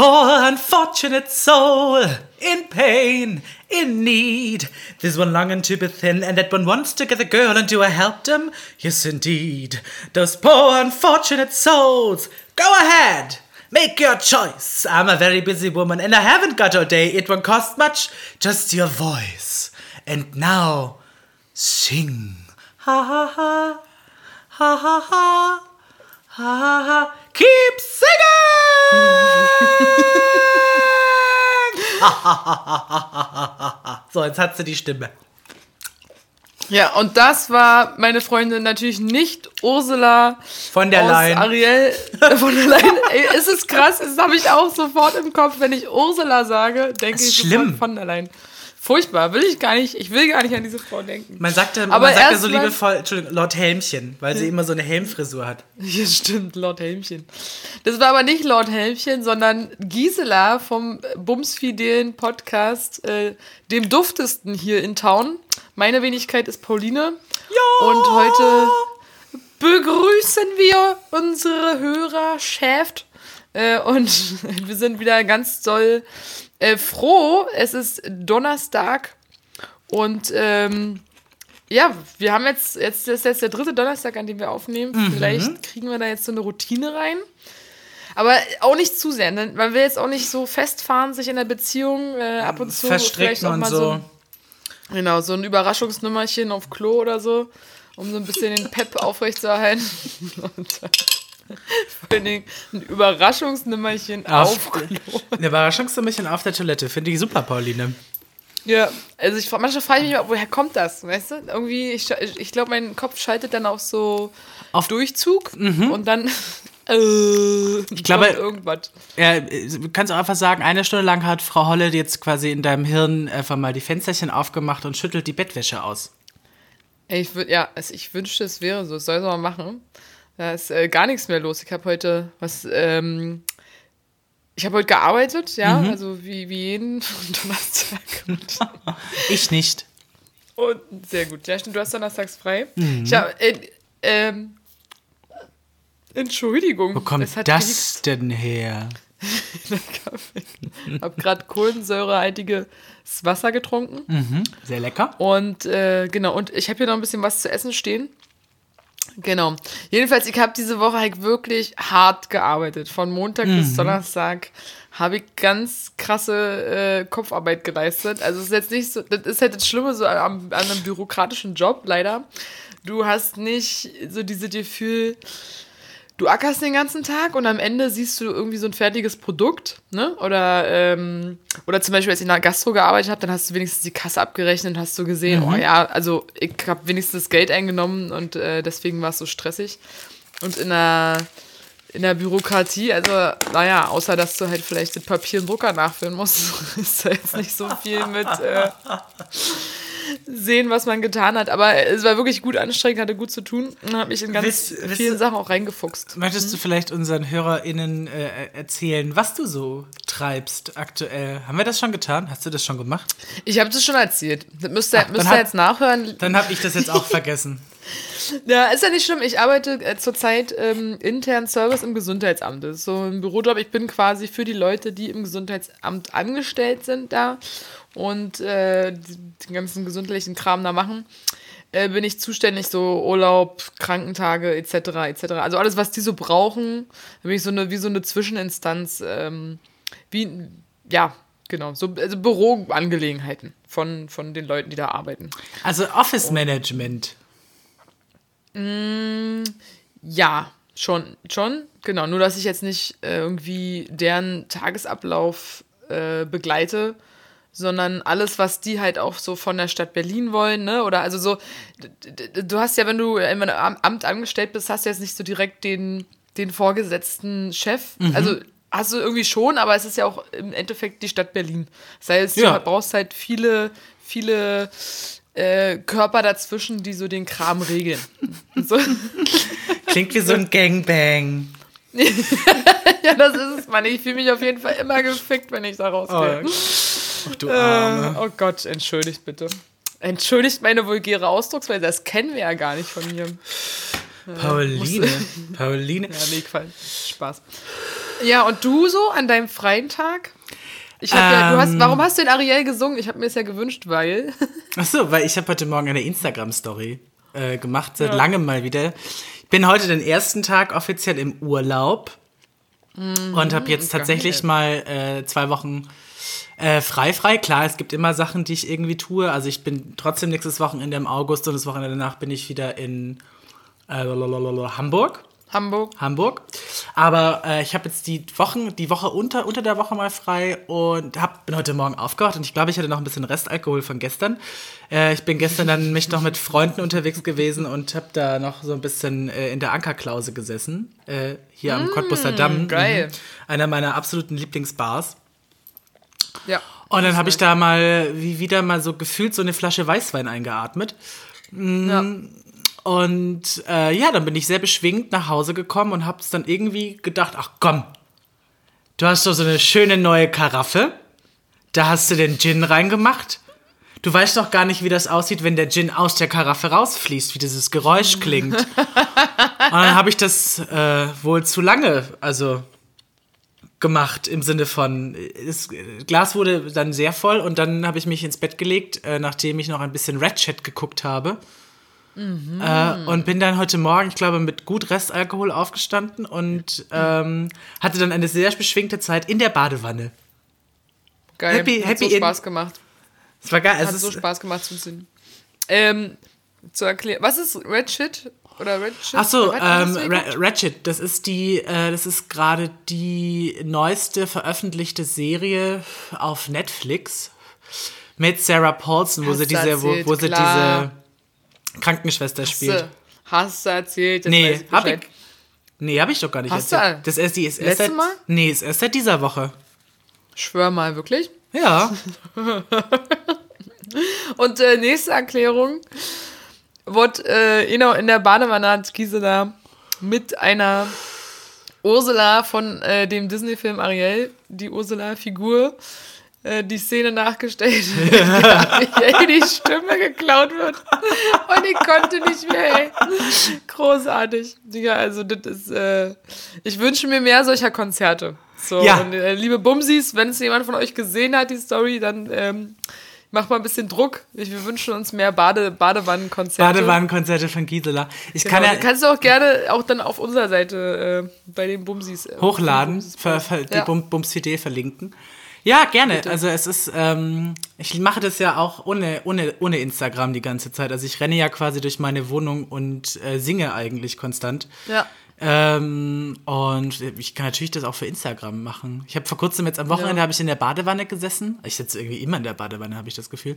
poor unfortunate soul in pain, in need. This one longing to be thin, and that one wants to get the girl, and do I help them? Yes, indeed. Those poor unfortunate souls. Go ahead. Make your choice. I'm a very busy woman and I haven't got all day. It won't cost much. Just your voice. And now, sing. Ha ha ha. Ha ha ha. Ha ha ha. Keep singing! so, jetzt hat sie die Stimme. Ja, und das war meine Freundin natürlich nicht Ursula von der Leyen. Ariel äh, von der Leyen. Ey, es ist krass, das habe ich auch sofort im Kopf, wenn ich Ursula sage, denke ich schlimm. von der Leyen. Furchtbar, will ich gar nicht, ich will gar nicht an diese Frau denken. Man sagte, Aber man sagte so liebevoll, Entschuldigung, Lord Helmchen, weil sie immer so eine Helmfrisur hat. Ja, stimmt, Lord Helmchen. Das war aber nicht Lord Helmchen, sondern Gisela vom Bumsfidelen Podcast, äh, dem duftesten hier in Town. Meine Wenigkeit ist Pauline. Ja. Und heute begrüßen wir unsere Hörer Schäft. Äh, und wir sind wieder ganz doll äh, froh. Es ist Donnerstag und ähm, ja, wir haben jetzt, jetzt ist jetzt der dritte Donnerstag, an dem wir aufnehmen. Mhm. Vielleicht kriegen wir da jetzt so eine Routine rein. Aber auch nicht zu sehr. Ne? Man will jetzt auch nicht so festfahren, sich in der Beziehung äh, ab und zu vielleicht auch mal so. so. Genau, so ein Überraschungsnummerchen auf Klo oder so, um so ein bisschen den Pep aufrechtzuerhalten. Vor allen Dingen ein Überraschungsnummerchen auf. Ein Überraschungsnummerchen auf der Toilette. Finde ich super, Pauline. Ja, also ich, manchmal frage ich mich, woher kommt das, weißt du? Irgendwie, ich, ich glaube, mein Kopf schaltet dann auf so auf Durchzug mhm. und dann äh, ich glaube, irgendwas. Ja, du kannst auch einfach sagen, eine Stunde lang hat Frau Holle jetzt quasi in deinem Hirn einfach mal die Fensterchen aufgemacht und schüttelt die Bettwäsche aus. Ich würde, ja, also ich wünschte, es wäre so. Das soll sie mal machen. Da ist äh, gar nichts mehr los. Ich habe heute was, ähm, ich habe heute gearbeitet, ja, mhm. also wie, wie jeden Donnerstag. ich nicht. Und sehr gut. Ja, stimmt, du hast donnerstags frei. Mhm. Ich habe, äh, ähm, Entschuldigung. Wo kommt das, denn her? ich habe gerade kohlensäurehaltiges Wasser getrunken. Mhm, sehr lecker. Und äh, genau, und ich habe hier noch ein bisschen was zu essen stehen. Genau. Jedenfalls, ich habe diese Woche halt wirklich hart gearbeitet. Von Montag mhm. bis Donnerstag habe ich ganz krasse äh, Kopfarbeit geleistet. Also es ist jetzt nicht so, das ist halt das Schlimme so an, an einem bürokratischen Job, leider. Du hast nicht so diese Gefühl, du ackerst den ganzen Tag und am Ende siehst du irgendwie so ein fertiges Produkt, ne? Oder, ähm, oder zum Beispiel, als ich in der Gastro gearbeitet habe, dann hast du wenigstens die Kasse abgerechnet und hast du gesehen, mhm. oh ja, also ich habe wenigstens das Geld eingenommen und äh, deswegen war es so stressig. Und in der, in der Bürokratie, also naja, außer dass du halt vielleicht den Papier und Drucker nachführen musst, ist da jetzt nicht so viel mit. Äh, sehen, was man getan hat. Aber es war wirklich gut anstrengend, hatte gut zu tun und habe mich in ganz Wiss, vielen Sachen auch reingefuchst. Möchtest mhm. du vielleicht unseren HörerInnen äh, erzählen, was du so treibst aktuell? Haben wir das schon getan? Hast du das schon gemacht? Ich habe das schon erzählt. Das müsst ihr, Ach, müsst ihr jetzt nachhören. Dann habe ich das jetzt auch vergessen. Ja, ist ja nicht schlimm. Ich arbeite äh, zurzeit ähm, intern Service im Gesundheitsamt. Das ist so ein Bürojob. Ich bin quasi für die Leute, die im Gesundheitsamt angestellt sind, da und äh, den ganzen gesundheitlichen Kram da machen, äh, bin ich zuständig, so Urlaub, Krankentage etc. etc. Also alles, was die so brauchen, bin ich so eine, wie so eine Zwischeninstanz, ähm, wie, ja, genau, so also Büroangelegenheiten von, von den Leuten, die da arbeiten. Also Office Management. Mm, ja, schon, schon, genau. Nur, dass ich jetzt nicht äh, irgendwie deren Tagesablauf äh, begleite, sondern alles, was die halt auch so von der Stadt Berlin wollen, ne? Oder also so, du hast ja, wenn du im Amt angestellt bist, hast du jetzt nicht so direkt den, den vorgesetzten Chef. Mhm. Also hast du irgendwie schon, aber es ist ja auch im Endeffekt die Stadt Berlin. Das heißt, ja. du brauchst halt viele, viele äh, Körper dazwischen, die so den Kram regeln. so. Klingt wie so ein Gangbang. ja, das ist es, Mann. Ich fühle mich auf jeden Fall immer gefickt, wenn ich da rausgehe. Oh, Ach, du Arme. Äh, oh Gott, entschuldigt bitte. Entschuldigt meine vulgäre Ausdrucksweise, das kennen wir ja gar nicht von mir. Pauline. Pauline. Ja, nee, Quatsch. Spaß. Ja, und du so an deinem freien Tag? Ich hab ja, du hast, Ähm. warum hast du den Ariel gesungen? Ich habe mir es ja gewünscht, weil. Ach so, weil ich habe heute Morgen eine Instagram-Story äh, gemacht, seit langem mal wieder. Ich bin heute den ersten Tag offiziell im Urlaub und habe jetzt tatsächlich mal äh, zwei Wochen äh, frei frei. Klar, es gibt immer Sachen, die ich irgendwie tue. Also ich bin trotzdem nächstes Wochenende im August und das Wochenende danach bin ich wieder in äh, Hamburg. Hamburg. Hamburg. Aber äh, ich habe jetzt die Wochen, die Woche unter, unter der Woche mal frei und hab, bin heute Morgen aufgewacht und ich glaube, ich hatte noch ein bisschen Restalkohol von gestern. Äh, ich bin gestern dann mich noch mit Freunden unterwegs gewesen und habe da noch so ein bisschen äh, in der Ankerklause gesessen, äh, hier am Cottbusser Damm. geil. Mhm. Einer meiner absoluten Lieblingsbars. Ja. Und dann habe ich da mal wie wieder mal so gefühlt so eine Flasche Weißwein eingeatmet. ja. Und äh, ja, dann bin ich sehr beschwingt nach Hause gekommen und hab's dann irgendwie gedacht, ach komm, du hast doch so eine schöne neue Karaffe. Da hast du den Gin reingemacht. Du weißt doch gar nicht, wie das aussieht, wenn der Gin aus der Karaffe rausfließt, wie dieses Geräusch klingt. und dann habe ich das äh, wohl zu lange, also gemacht im Sinne von, das Glas wurde dann sehr voll und dann habe ich mich ins Bett gelegt, äh, nachdem ich noch ein bisschen Ratchet geguckt habe. Äh, und bin dann heute Morgen, ich glaube, mit gut Restalkohol aufgestanden und ähm, hatte dann eine sehr beschwingte Zeit in der Badewanne. Geil. Happy- Hat happy so in- Spaß gemacht. Es war geil. Hat Es so Spaß gemacht zu sehen. Ähm, zu erklären. Was ist Red Shit? Oder Red Shit? Ach so, Was ähm, hast? Ratchet, das ist die, äh, das ist gerade die neueste veröffentlichte Serie auf Netflix mit Sarah Paulson, wo Hast sie diese, wo, wo sie diese Krankenschwester spielt. Hast du erzählt? Jetzt Nee, hab ich. Nee, habe ich doch gar nicht Hast erzählt. du? Das ist die ist erst seit, Mal? Nee, ist erst seit dieser Woche. Schwör mal, wirklich. Ja. Und äh, nächste Erklärung. Wird, äh, genau, in der Badewanne hat Gisela mit einer Ursula von äh, dem Disney-Film Ariel, die Ursula-Figur, äh, die Szene nachgestellt, ey, die Stimme geklaut wird. Und ich konnte nicht mehr, ey. Großartig. Ja, also das ist, äh, ich wünsche mir mehr solcher Konzerte. So, Ja. und äh, liebe Bumsis, wenn es jemand von euch gesehen hat, die Story, dann ähm, macht mal ein bisschen Druck. Wir wünschen uns mehr Bade, Badewannenkonzerte. Badewannenkonzerte von Gisela. Ich Genau, kann ja kannst du auch gerne auch dann auf unserer Seite äh, bei den Bumsis äh, hochladen, Bumsis- ver, ver, die Ja. Bum, Bums CD verlinken. Ja, gerne. Also es ist, ähm, ich mache das ja auch ohne, ohne, ohne Instagram die ganze Zeit. Also ich renne ja quasi durch meine Wohnung und äh, singe eigentlich konstant. Ja. Ähm, und ich kann natürlich das auch für Instagram machen. Ich habe vor kurzem jetzt am Wochenende Ja. habe ich in der Badewanne gesessen. Ich sitze irgendwie immer in der Badewanne, habe ich das Gefühl.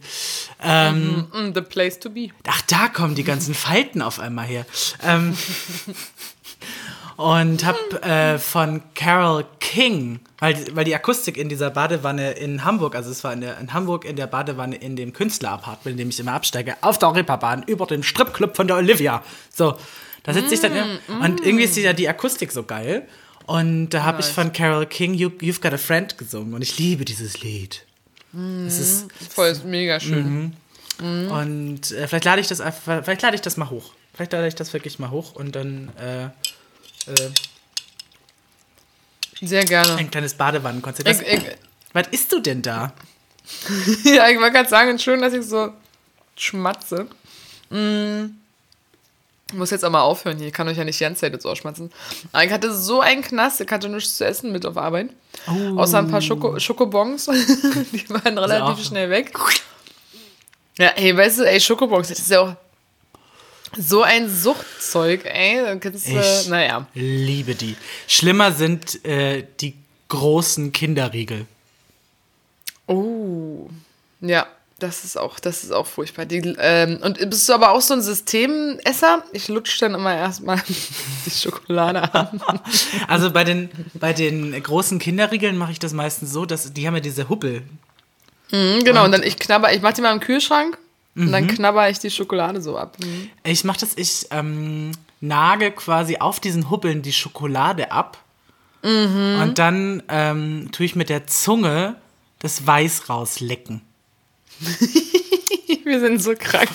Ähm, Mm, the place to be. Ach, da kommen die ganzen Falten auf einmal her. Ähm, und habe äh, von Carol King, weil, weil die Akustik in dieser Badewanne in Hamburg, also es war in, der, in Hamburg in der Badewanne in dem Künstlerapartment, in dem ich immer absteige, auf der Reeperbahn über dem Stripclub von der Olivia. So, da sitze ich dann immer, und irgendwie ist die, ja die Akustik so geil. Und da habe ich von Carol King you, You've Got a Friend gesungen und ich liebe dieses Lied. Es ist Voll, ist mega schön. und äh, vielleicht lade ich das einfach, vielleicht lade ich das mal hoch. Vielleicht lade ich das wirklich mal hoch und dann äh, äh, Sehr gerne. ein kleines Badewannenkonzert. Was, was isst du denn da? ja, ich wollte gerade sagen, schön, dass ich so schmatze. Mm. Ich muss jetzt auch mal aufhören hier. Ich kann euch ja nicht die ganze Zeit jetzt ausschmatzen. Aber ich hatte so einen Knast, ich hatte nichts zu essen mit auf Arbeit. Außer ein paar Schoko Schokobons. die waren relativ schnell weg. Ja, ey, weißt du, ey, Schokobons, das ist ja auch so ein Suchtzeug, ey. Kannst du, Ich naja. liebe die. Schlimmer sind äh, die großen Kinderriegel. Oh. Ja, das ist auch, das ist auch furchtbar. Die, ähm, und bist du aber auch so ein Systemesser? Ich lutsche dann immer erstmal die Schokolade an. Also bei den, bei den großen Kinderriegeln mache ich das meistens so, dass die haben ja diese Hubbel. Mhm, genau, und dann ich knabber, ich mach die mal im Kühlschrank und dann knabber ich die Schokolade so ab. Mhm. Ich mache das, ich ähm, nage quasi auf diesen Hubbeln die Schokolade ab und dann ähm, tue ich mit der Zunge das Weiß rauslecken. Wir sind so krank.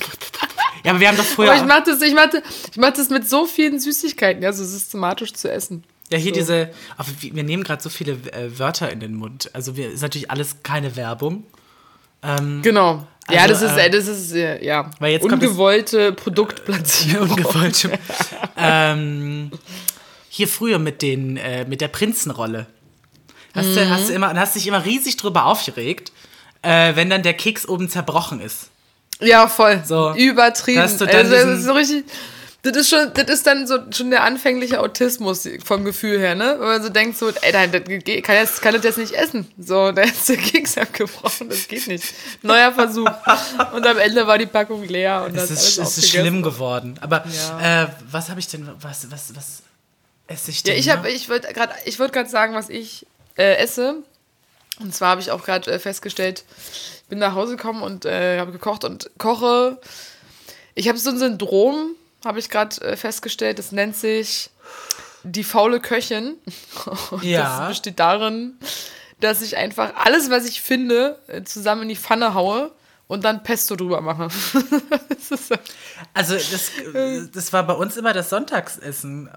Ja, aber wir haben doch früher. Aber ich mach das, ich mach, das- ich mach das mit so vielen Süßigkeiten, ja, so systematisch zu essen. Ja, hier So. diese, wir nehmen gerade so viele äh, Wörter in den Mund. Also wir, ist natürlich alles keine Werbung. Ähm, Genau. ja, Also, das ist, äh, das ist, äh, ja, weil jetzt kommt das- ungewollte Produktplatzierung. ungewollt. ähm, hier früher mit den, äh, mit der Prinzenrolle. Hast du, hast du immer, hast dich immer riesig drüber aufgeregt, äh, wenn dann der Keks oben zerbrochen ist. Ja, voll. So. Übertrieben. Also, das ist so richtig. Das ist schon, das ist dann so schon der anfängliche Autismus vom Gefühl her, ne? Wenn man so denkt, so, ey, das geht- kann, jetzt, kann das jetzt nicht essen. So, da ist der Keks abgebrochen, das geht nicht. Neuer Versuch. Und am Ende war die Packung leer und Es das ist, alles es ist schlimm geworden. Aber Ja. äh, was habe ich denn, was, was, was esse ich Ja, denn? ich noch? habe, ich wollte gerade, ich wollte gerade sagen, was ich äh, esse. Und zwar habe ich auch gerade äh, festgestellt, ich bin nach Hause gekommen und äh, habe gekocht und koche. Ich habe so ein Syndrom, habe ich gerade äh, festgestellt. Das nennt sich die faule Köchin. Und Ja. Das besteht darin, dass ich einfach alles, was ich finde, äh, zusammen in die Pfanne haue und dann Pesto drüber mache. das so. Also das, das war bei uns immer das Sonntagsessen.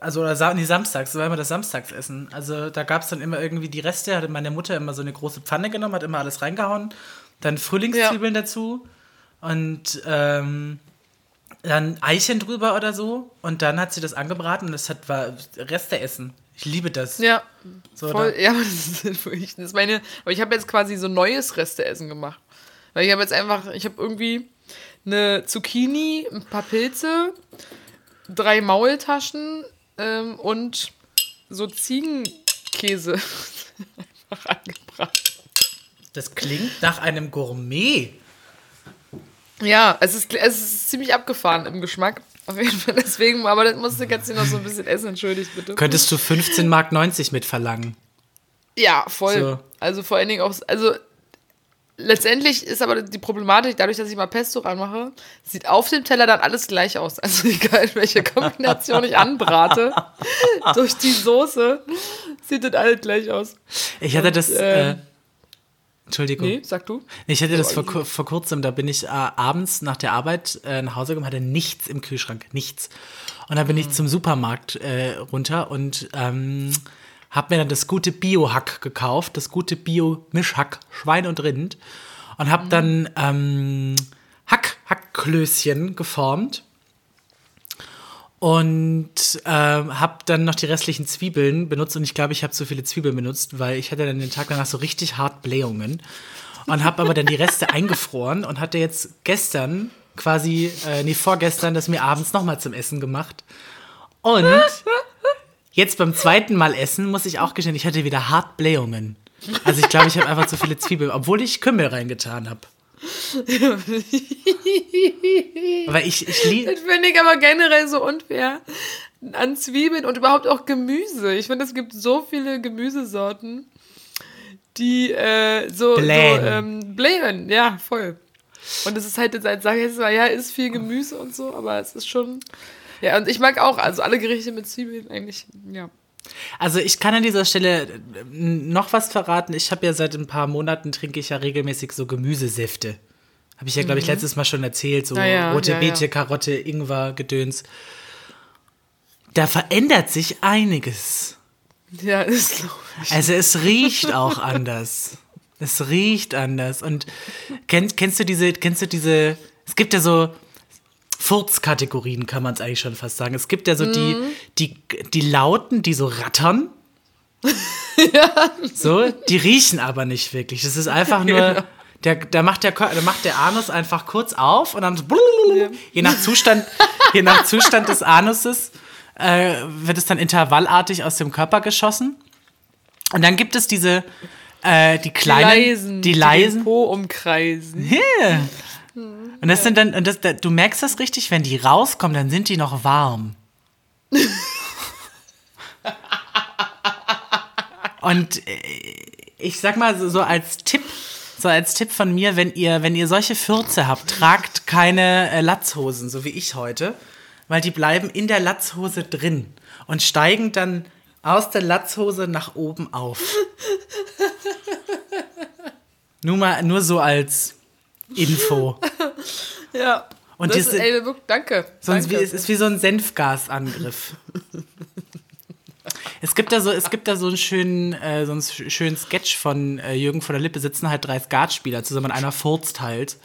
Also oder nee, samstags, das war immer das Samstagsessen. Also da gab es dann immer irgendwie die Reste, hatte meine Mutter immer so eine große Pfanne genommen, hat immer alles reingehauen. Dann Frühlingszwiebeln dazu und ähm, dann Eichen drüber oder so. Und dann hat sie das angebraten und das hat, war Resteessen. Ich liebe das. Ja, So, voll. da- Ja, aber das ist wirklich, das ist meine, aber ich habe jetzt quasi so neues Resteessen gemacht. Weil ich habe jetzt einfach, ich habe irgendwie eine Zucchini, ein paar Pilze, drei Maultaschen ähm, und so Ziegenkäse einfach angebracht. Das klingt nach einem Gourmet. Ja, es ist, es ist ziemlich abgefahren im Geschmack. Auf jeden Fall deswegen, aber das musste du noch so ein bisschen essen, entschuldigt bitte. Könntest du 15 Mark 90 mit verlangen? Ja, voll. So. Also vor allen Dingen auch, also letztendlich ist aber die Problematik, dadurch, dass ich mal Pesto ranmache, sieht auf dem Teller dann alles gleich aus. Also egal, welche Kombination ich anbrate, durch die Soße sieht das alles gleich aus. Ich hatte das. Äh, äh, Entschuldigung. Nee, sag du? Ich hatte das Oh, vor, vor kurzem, da bin ich äh, abends nach der Arbeit äh, nach Hause gekommen, hatte nichts im Kühlschrank, nichts. Und dann bin Mhm. ich zum Supermarkt äh, runter und ähm, habe mir dann das gute Bio-Hack gekauft, das gute Bio-Mischhack, Schwein und Rind. Und habe Mhm. dann ähm, Hack, Hackklößchen geformt. Und ähm, habe dann noch die restlichen Zwiebeln benutzt und ich glaube, ich habe zu viele Zwiebeln benutzt, weil ich hatte dann den Tag danach so richtig hart Blähungen und habe aber dann die Reste eingefroren und hatte jetzt gestern quasi, äh, nee, vorgestern das mir abends nochmal zum Essen gemacht. Und jetzt beim zweiten Mal essen muss ich auch gestehen, ich hatte wieder hart Blähungen. Also ich glaube, ich habe einfach zu viele Zwiebeln, obwohl ich Kümmel reingetan habe. Weil ich, ich liebe. Das finde ich aber generell so unfair an Zwiebeln und überhaupt auch Gemüse. Ich finde, es gibt so viele Gemüsesorten, die äh, so, Blähen. so ähm, blähen. Ja, voll. Und es ist halt jetzt als sage ich jetzt mal, ja, ist viel Gemüse und so, aber es ist schon. Ja, und ich mag auch, also alle Gerichte mit Zwiebeln eigentlich, ja. Also ich kann an dieser Stelle äh, noch was verraten. Ich habe ja seit ein paar Monaten trinke ich ja regelmäßig so Gemüsesäfte. Habe ich ja, glaube ich, letztes Mal schon erzählt. So Ah ja, rote ja, Beete, ja. Karotte, Ingwer, Gedöns. Da verändert sich einiges. Ja, ist ich. Also es riecht auch anders. Es riecht anders. Und kennst, kennst du diese, kennst du diese, es gibt ja so Furzkategorien, kann man es eigentlich schon fast sagen. Es gibt ja so die, die, die Lauten, die so rattern. So, die riechen aber nicht wirklich. Das ist einfach nur, der, da macht der, da macht der Anus einfach kurz auf und dann je nach Zustand, je nach Zustand des Anuses äh, wird es dann intervallartig aus dem Körper geschossen. Und dann gibt es diese, äh, die Die kleinen, leisen, die den leisen. Po umkreisen. Yeah. Und das sind dann, und das, da, du merkst das richtig, wenn die rauskommen, dann sind die noch warm. Und äh, ich sag mal so, so als Tipp, so als Tipp von mir, wenn ihr, wenn ihr solche Fürze habt, tragt keine äh, Latzhosen, so wie ich heute, weil die bleiben in der Latzhose drin und steigen dann aus der Latzhose nach oben auf. nur mal, nur so als Info. Ja. Und das ist, ey, danke. Sonst wie, danke. es ist wie so ein Senfgasangriff. Es gibt da so, es gibt da so einen schönen, äh, so einen sch- schönen Sketch von äh, Jürgen von der Lippe, sitzen halt drei Skatspieler zusammen und einer furzt halt.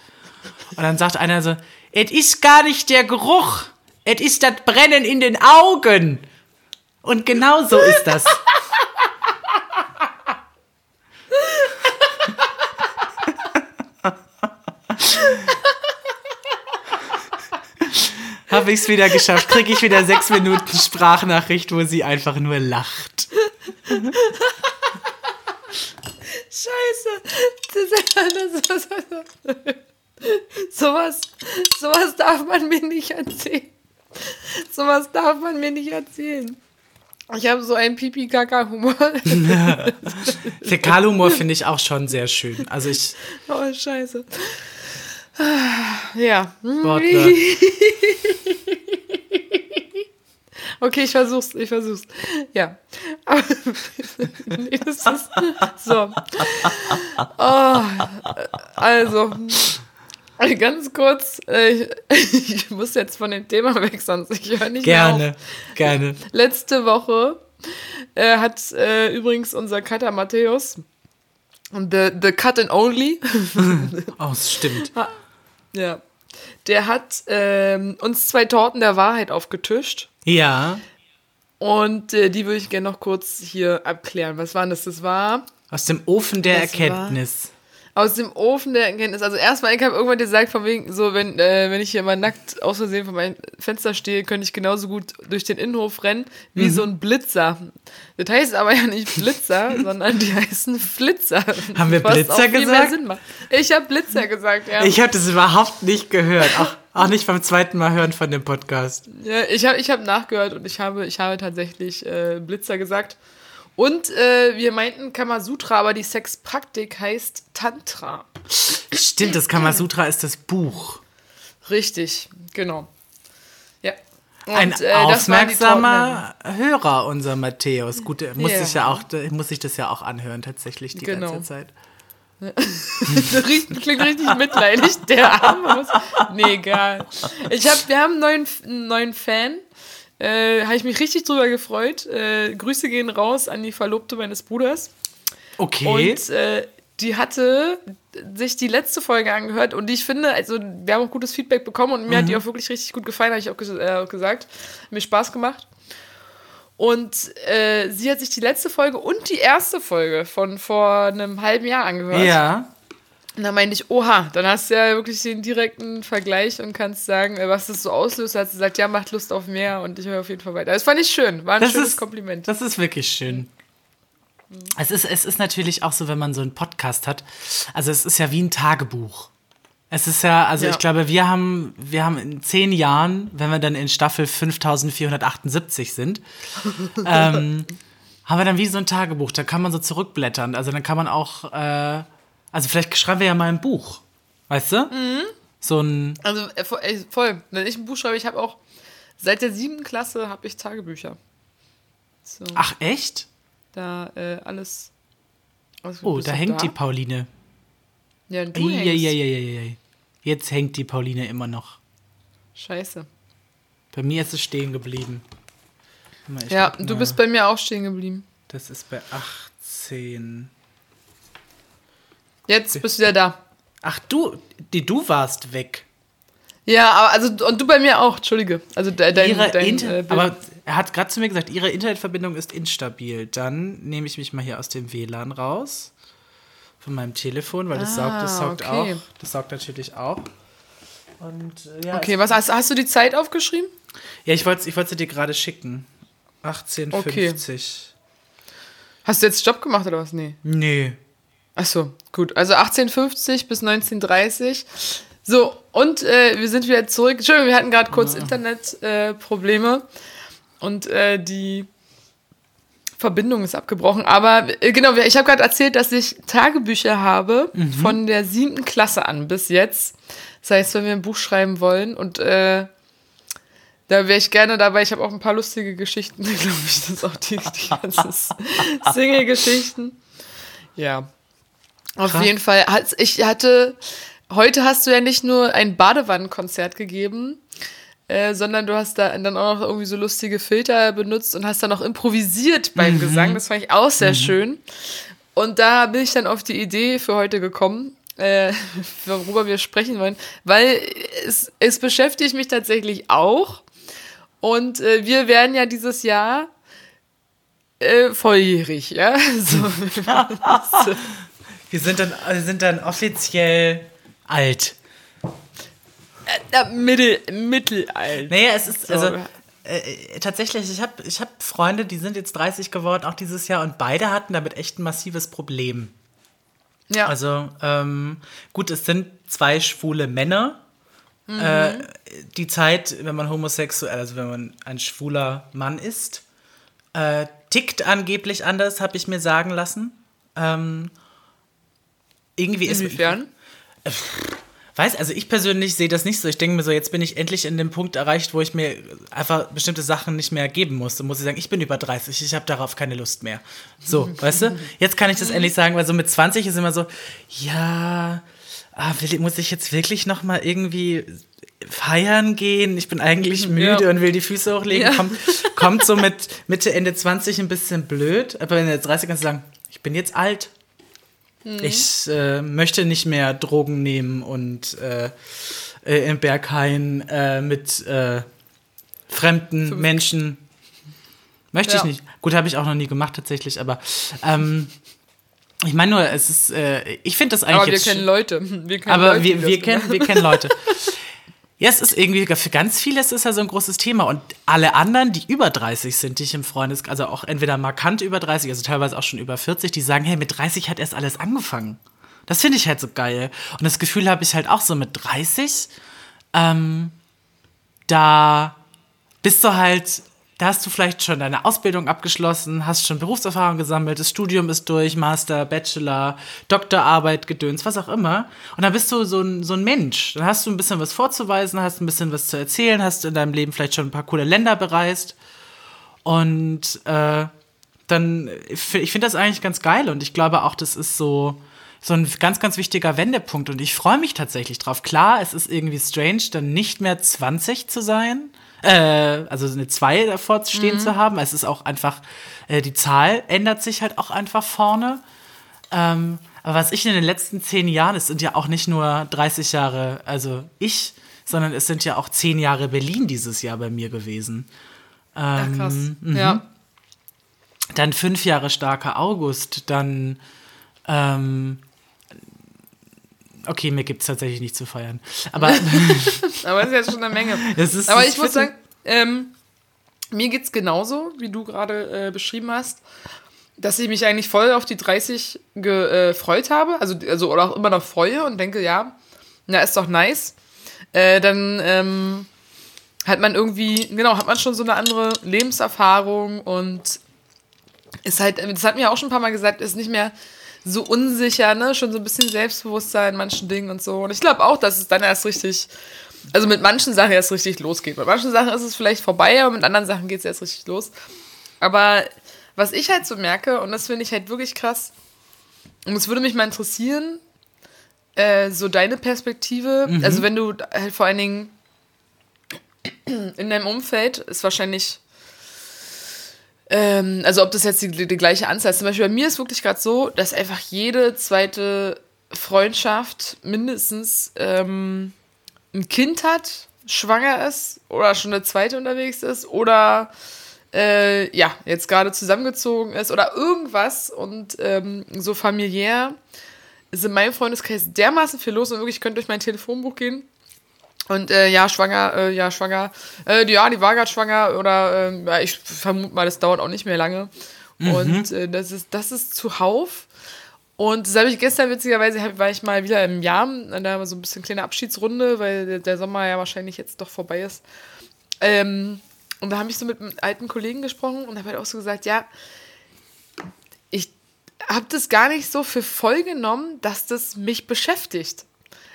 Und dann sagt einer so, es ist gar nicht der Geruch, es ist das Brennen in den Augen. Und genau so ist das. Habe ich es wieder geschafft. Kriege ich wieder sechs Minuten Sprachnachricht, wo sie einfach nur lacht. Scheiße. Das, sowas, sowas darf man mir nicht erzählen. Sowas darf man mir nicht erzählen. Ich habe so einen Pipi-Kaka-Humor. Fäkalhumor finde ich auch schon sehr schön. Also ich. Oh, scheiße. Ja. Sportler. Okay, ich versuch's, ich versuch's. Ja. Nee, das ist, so. Oh, also, ganz kurz, äh, ich muss jetzt von dem Thema weg, sonst ich höre nicht mehr auf. Gerne, gerne. Letzte Woche äh, hat äh, übrigens unser Cutter Matthäus, the, the Cut and Only, Oh, es stimmt. Ja, der hat ähm, uns zwei Torten der Wahrheit aufgetischt. Ja. Und äh, die würde ich gerne noch kurz hier abklären. Was waren das? Das war Aus dem Ofen der Das war- Erkenntnis. Aus dem Ofen der Erkenntnis. Also erstmal, ich habe irgendwann gesagt, von wegen, so, wenn, äh, wenn ich hier mal nackt aus Versehen vor meinem Fenster stehe, könnte ich genauso gut durch den Innenhof rennen wie Mhm. so ein Blitzer. Das heißt aber ja nicht Blitzer, sondern die heißen Flitzer. Haben wir Blitzer gesagt? Ich habe Blitzer gesagt, ja. Ich habe das überhaupt nicht gehört. Auch, auch nicht beim zweiten Mal hören von dem Podcast. Ja, ich habe ich hab nachgehört und ich habe, ich habe tatsächlich äh, Blitzer gesagt. Und äh, wir meinten Kamasutra, aber die Sexpraktik heißt Tantra. Stimmt, das Kamasutra ist das Buch. Richtig, genau. Ja. Und, Ein äh, das aufmerksamer Hörer, unser Matthäus. Gut, er muss Ja. sich ja auch, muss sich das ja auch anhören, tatsächlich, die Genau. ganze Zeit. Riecht- Klingt richtig mitleidig, der Arme. muss- Nee, egal. Ich hab, wir haben einen neuen, einen neuen Fan. Äh, Habe ich mich richtig drüber gefreut. Äh, Grüße gehen raus an die Verlobte meines Bruders. Okay. Und äh, die hatte sich die letzte Folge angehört und ich finde, also wir haben auch gutes Feedback bekommen und mir hat Mhm. die auch wirklich richtig gut gefallen, habe ich auch ges äh, gesagt. Hat mir Spaß gemacht. Und äh, sie hat sich die letzte Folge und die erste Folge von vor einem halben Jahr angehört. ja. Und da meinte ich, oha, dann hast du ja wirklich den direkten Vergleich und kannst sagen, äh, was das so auslöst. Hat sie gesagt, ja, macht Lust auf mehr und ich höre auf jeden Fall weiter. Das fand ich schön, war ein Das schönes ist, Kompliment. Das ist wirklich schön. Es ist, es ist natürlich auch so, wenn man so einen Podcast hat. Also es ist ja wie ein Tagebuch. Es ist ja, also Ja. ich glaube, wir haben, wir haben in zehn Jahren, wenn wir dann in Staffel 5478 sind, ähm, haben wir dann wie so ein Tagebuch. Da kann man so zurückblättern. Also dann kann man auch, äh, also vielleicht schreiben wir ja mal ein Buch. Weißt du? Mhm. So ein, Also äh, ey, voll. Wenn ich ein Buch schreibe, ich habe auch seit der siebten Klasse habe ich Tagebücher. So, ach echt? da äh, alles. Oh, da hängt die Pauline. Ja, du hängst. Eieieiei. Jetzt hängt die Pauline immer noch. Scheiße. Bei mir ist es stehen geblieben. Mal, Ja, du bist bei mir auch stehen geblieben. Das ist bei 18. Jetzt bist du wieder da. Ach, du, die, du warst weg. Ja, aber also und du bei mir auch, entschuldige. Also de, dein, ihre dein Inter äh, aber er hat gerade zu mir gesagt, ihre Internetverbindung ist instabil. Dann nehme ich mich mal hier aus dem WLAN raus. Von meinem Telefon, weil das Ah, saugt, das saugt okay. auch. Das saugt natürlich auch. Und äh, ja, Okay, was hast, hast du die Zeit aufgeschrieben? ja ich wollte ich wollte sie dir gerade schicken. 1850. Hast du jetzt Stopp gemacht oder was? Nee. Nee. Achso, gut. Also 1850 bis 1930. So, und äh, wir sind wieder zurück. Entschuldigung, wir hatten gerade kurz Internetprobleme. Äh, und äh, die Verbindung ist abgebrochen. Aber äh, genau, ich habe gerade erzählt, dass ich Tagebücher habe von der siebten Klasse an bis jetzt. Das heißt, wenn wir ein Buch schreiben wollen und äh, da wäre ich gerne dabei. Ich habe auch ein paar lustige Geschichten, glaube ich. Das ist auch die, die ganzen Single-Geschichten. Ja. Auf Krass. jeden Fall. Ich hatte, heute hast du ja nicht nur ein Badewannenkonzert gegeben, äh, sondern du hast da dann auch noch irgendwie so lustige Filter benutzt und hast dann noch improvisiert beim Gesang. Das fand ich auch sehr schön. Und da bin ich dann auf die Idee für heute gekommen, äh, worüber wir sprechen wollen, weil es, es beschäftigt mich tatsächlich auch. Und äh, wir werden ja dieses Jahr äh, volljährig, ja. So, Wir sind dann, sind dann offiziell alt. äh, mittel, mittelalt. Naja, es ist, So. also äh, tatsächlich, ich habe ich hab Freunde, die sind jetzt 30 geworden, auch dieses Jahr, und beide hatten damit echt ein massives Problem. Ja, Also, ähm, gut, es sind zwei schwule Männer. Äh, die Zeit, wenn man homosexuell, also wenn man ein schwuler Mann ist, äh, tickt angeblich anders, habe ich mir sagen lassen. Ähm, irgendwie ist inwiefern? Weiß, also ich persönlich sehe das nicht so. Ich denke mir so, jetzt bin ich endlich in dem Punkt erreicht, wo ich mir einfach bestimmte Sachen nicht mehr geben muss. Dann muss ich sagen, ich bin über 30, ich habe darauf keine Lust mehr. So, weißt du? Jetzt kann ich das endlich sagen, weil so mit 20 ist immer so, ja, ah, will, muss ich jetzt wirklich noch mal irgendwie feiern gehen? Ich bin eigentlich müde Ja. und will die Füße hochlegen. Ja. Kommt, kommt so mit Mitte, Ende 20 ein bisschen blöd. Aber wenn du jetzt 30 kannst du sagen, ich bin jetzt alt. Ich äh, möchte nicht mehr Drogen nehmen und äh, äh, im Berghain äh, mit äh, fremden Menschen. Möchte ich Ja. nicht. Gut, habe ich auch noch nie gemacht tatsächlich, aber ähm, ich meine nur, es ist, äh, ich finde das eigentlich Aber wir kennen Leute. Wir kennen aber Leute, wir, wir, kennen, wir kennen Leute. Ja, es ist irgendwie, für ganz viele ist es ja so ein großes Thema. Und alle anderen, die über 30 sind, die ich im Freundes, also auch entweder markant über 30, also teilweise auch schon über 40, die sagen, hey, mit 30 hat erst alles angefangen. Das finde ich halt so geil. Und das Gefühl habe ich halt auch so mit 30, ähm, da bist du halt, da hast du vielleicht schon deine Ausbildung abgeschlossen, hast schon Berufserfahrung gesammelt, das Studium ist durch, Master, Bachelor, Doktorarbeit, Gedöns, was auch immer. Und dann bist du so ein, so ein Mensch. Dann hast du ein bisschen was vorzuweisen, hast ein bisschen was zu erzählen, hast in deinem Leben vielleicht schon ein paar coole Länder bereist. Und äh, dann, ich finde das eigentlich ganz geil und ich glaube auch, das ist so, so ein ganz, ganz wichtiger Wendepunkt und ich freue mich tatsächlich drauf. Klar, es ist irgendwie strange, dann nicht mehr 20 zu sein, äh, also eine 2 davor stehen zu haben. Es ist auch einfach, äh, die Zahl ändert sich halt auch einfach vorne. Ähm, aber was ich in den letzten zehn Jahren, es sind ja auch nicht nur 30 Jahre, also ich, sondern es sind ja auch zehn Jahre Berlin dieses Jahr bei mir gewesen. Ach, krass. Mhm. Ja. Dann fünf Jahre starker August, dann ähm, Okay, mir gibt es tatsächlich nicht zu feiern. Aber Aber das ist jetzt schon eine Menge. es ist. Aber es ich muss sagen, ähm, mir geht's genauso, wie du gerade äh, beschrieben hast, dass ich mich eigentlich voll auf die 30 gefreut habe, also, also oder auch immer noch freue und denke, ja, na, ist doch nice. Äh, dann ähm, hat man irgendwie, genau, hat man schon so eine andere Lebenserfahrung und ist halt, das hat mir auch schon ein paar Mal gesagt, ist nicht mehr so unsicher, ne? Schon so ein bisschen Selbstbewusstsein in manchen Dingen und so. Und ich glaube auch, dass es dann erst richtig, also mit manchen Sachen erst richtig losgeht. Mit manchen Sachen ist es vielleicht vorbei, aber mit anderen Sachen geht es erst richtig los. Aber was ich halt so merke, und das finde ich halt wirklich krass, und es würde mich mal interessieren, äh, so deine Perspektive, also wenn du halt vor allen Dingen in deinem Umfeld ist wahrscheinlich ähm, also ob das jetzt die, die gleiche Anzahl ist. Zum Beispiel bei mir ist wirklich gerade so, dass einfach jede zweite Freundschaft mindestens ähm, ein Kind hat, schwanger ist oder schon eine zweite unterwegs ist oder äh, ja, jetzt gerade zusammengezogen ist oder irgendwas und ähm, so familiär ist in meinem Freundeskreis dermaßen viel los und wirklich, ich könnte durch mein Telefonbuch gehen und äh, ja, schwanger, äh, ja, schwanger, äh, ja, die war gerade schwanger oder ähm, ja, ich vermute mal, das dauert auch nicht mehr lange. Und äh, das ist, das ist zuhauf. Und das habe ich gestern witzigerweise, hab, war ich mal wieder im Jahr, da haben wir so ein bisschen kleine Abschiedsrunde, weil der, der Sommer ja wahrscheinlich jetzt doch vorbei ist. Ähm, und da habe ich so mit einem alten Kollegen gesprochen und habe halt auch so gesagt, ja, ich habe das gar nicht so für voll genommen, dass das mich beschäftigt.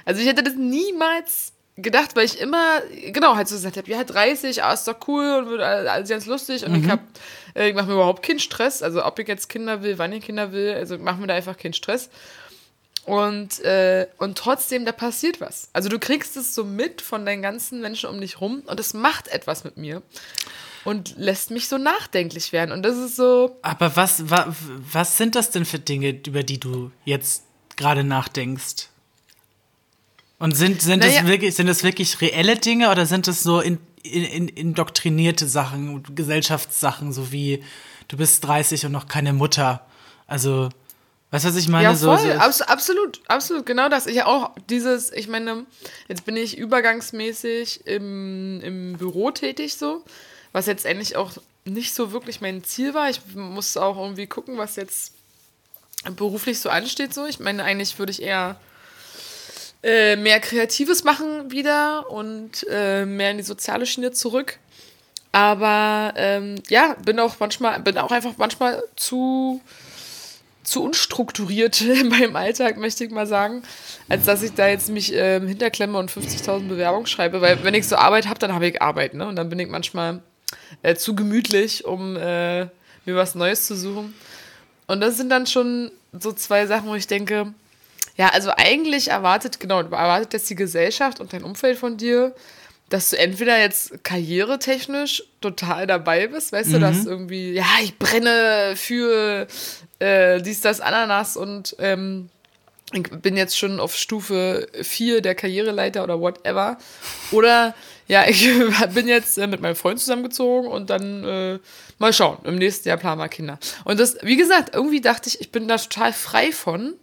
Also ich hätte das niemals gedacht, weil ich immer, genau, halt so gesagt habe, ja, 30, ah, ist doch cool und wird alles ganz lustig und ich hab, äh, ich mache mir überhaupt keinen Stress, also ob ich jetzt Kinder will, wann ich Kinder will, also ich mache mir da einfach keinen Stress. Und, äh, und trotzdem, da passiert was. Also du kriegst es so mit von deinen ganzen Menschen um dich rum und es macht etwas mit mir und lässt mich so nachdenklich werden. Und das ist so. Aber was, wa, was sind das denn für Dinge, über die du jetzt gerade nachdenkst? Und sind, sind, naja. das wirklich, sind das wirklich reelle Dinge oder sind das so in, in, in, indoktrinierte Sachen, Gesellschaftssachen, so wie du bist 30 und noch keine Mutter? Also, weißt du, was ich meine? Ja, voll, so, so Abs absolut, absolut, genau das. Ich auch dieses, ich meine, jetzt bin ich übergangsmäßig im, im Büro tätig so was jetzt endlich auch nicht so wirklich mein Ziel war. Ich muss auch irgendwie gucken, was jetzt beruflich so ansteht. So. Ich meine, eigentlich würde ich eher äh, mehr Kreatives machen wieder und äh, mehr in die soziale Schiene zurück. Aber ähm, ja, bin auch manchmal, bin auch einfach manchmal zu, zu unstrukturiert in meinem Alltag, möchte ich mal sagen, als dass ich da jetzt mich ähm, hinterklemme und 50.000 Bewerbungen schreibe. Weil wenn ich so Arbeit habe, dann habe ich Arbeit, ne? Und dann bin ich manchmal äh, zu gemütlich, um äh, mir was Neues zu suchen. Und das sind dann schon so zwei Sachen, wo ich denke, ja, also eigentlich erwartet, genau, erwartet jetzt die Gesellschaft und dein Umfeld von dir, dass du entweder jetzt karrieretechnisch total dabei bist, weißt mhm. du, dass irgendwie, ja, ich brenne für äh, dies, das, Ananas und ähm, ich bin jetzt schon auf Stufe 4 der Karriereleiter oder whatever. Oder ja, ich bin jetzt äh, mit meinem Freund zusammengezogen und dann äh, mal schauen. Im nächsten Jahr planen wir Kinder. Und das, wie gesagt, irgendwie dachte ich, ich bin da total frei von.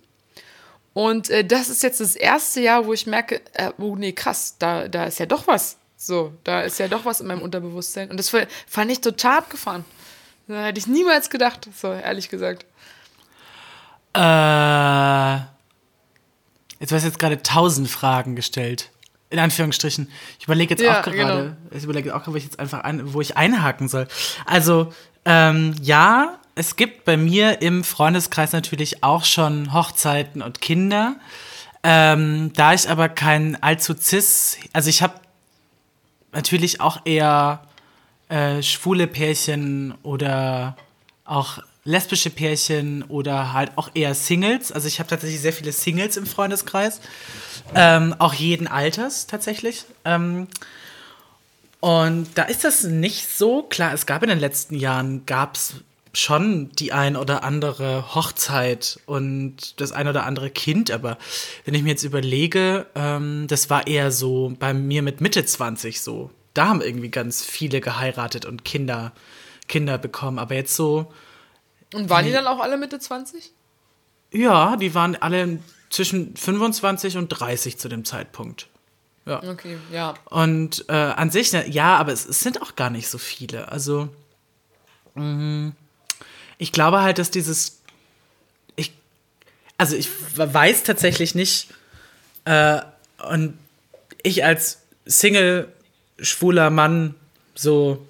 Und äh, das ist jetzt das erste Jahr, wo ich merke, äh, oh nee, krass, da, da ist ja doch was. So, da ist ja doch was in meinem Unterbewusstsein. Und das fand ich total abgefahren. Da hätte ich niemals gedacht, so ehrlich gesagt. Äh Jetzt hast du jetzt gerade tausend Fragen gestellt. In Anführungsstrichen. Ich überlege jetzt ja, auch gerade, genau. ich überlege auch, wo ich jetzt einfach ein, wo ich einhaken soll. Also, ähm, ja, es gibt bei mir im Freundeskreis natürlich auch schon Hochzeiten und Kinder. Ähm, da ich aber kein allzu cis, also ich habe natürlich auch eher äh, schwule Pärchen oder auch lesbische Pärchen oder halt auch eher Singles. Also ich habe tatsächlich sehr viele Singles im Freundeskreis. Ähm, auch jeden Alters tatsächlich. Ähm, und da ist das nicht so klar. Es gab in den letzten Jahren, gab es schon die ein oder andere Hochzeit und das ein oder andere Kind, aber wenn ich mir jetzt überlege, ähm, das war eher so bei mir mit Mitte 20 so. Da haben irgendwie ganz viele geheiratet und Kinder, Kinder bekommen. Aber jetzt so und waren die, dann auch alle Mitte 20? Ja, die waren alle zwischen 25 und 30 zu dem Zeitpunkt. Ja. Okay, ja. Und äh, an sich, ja, aber es, es, sind auch gar nicht so viele. Also, mh, ich glaube halt, dass dieses. Ich, also, ich weiß tatsächlich nicht, äh, und ich als Single, schwuler Mann, so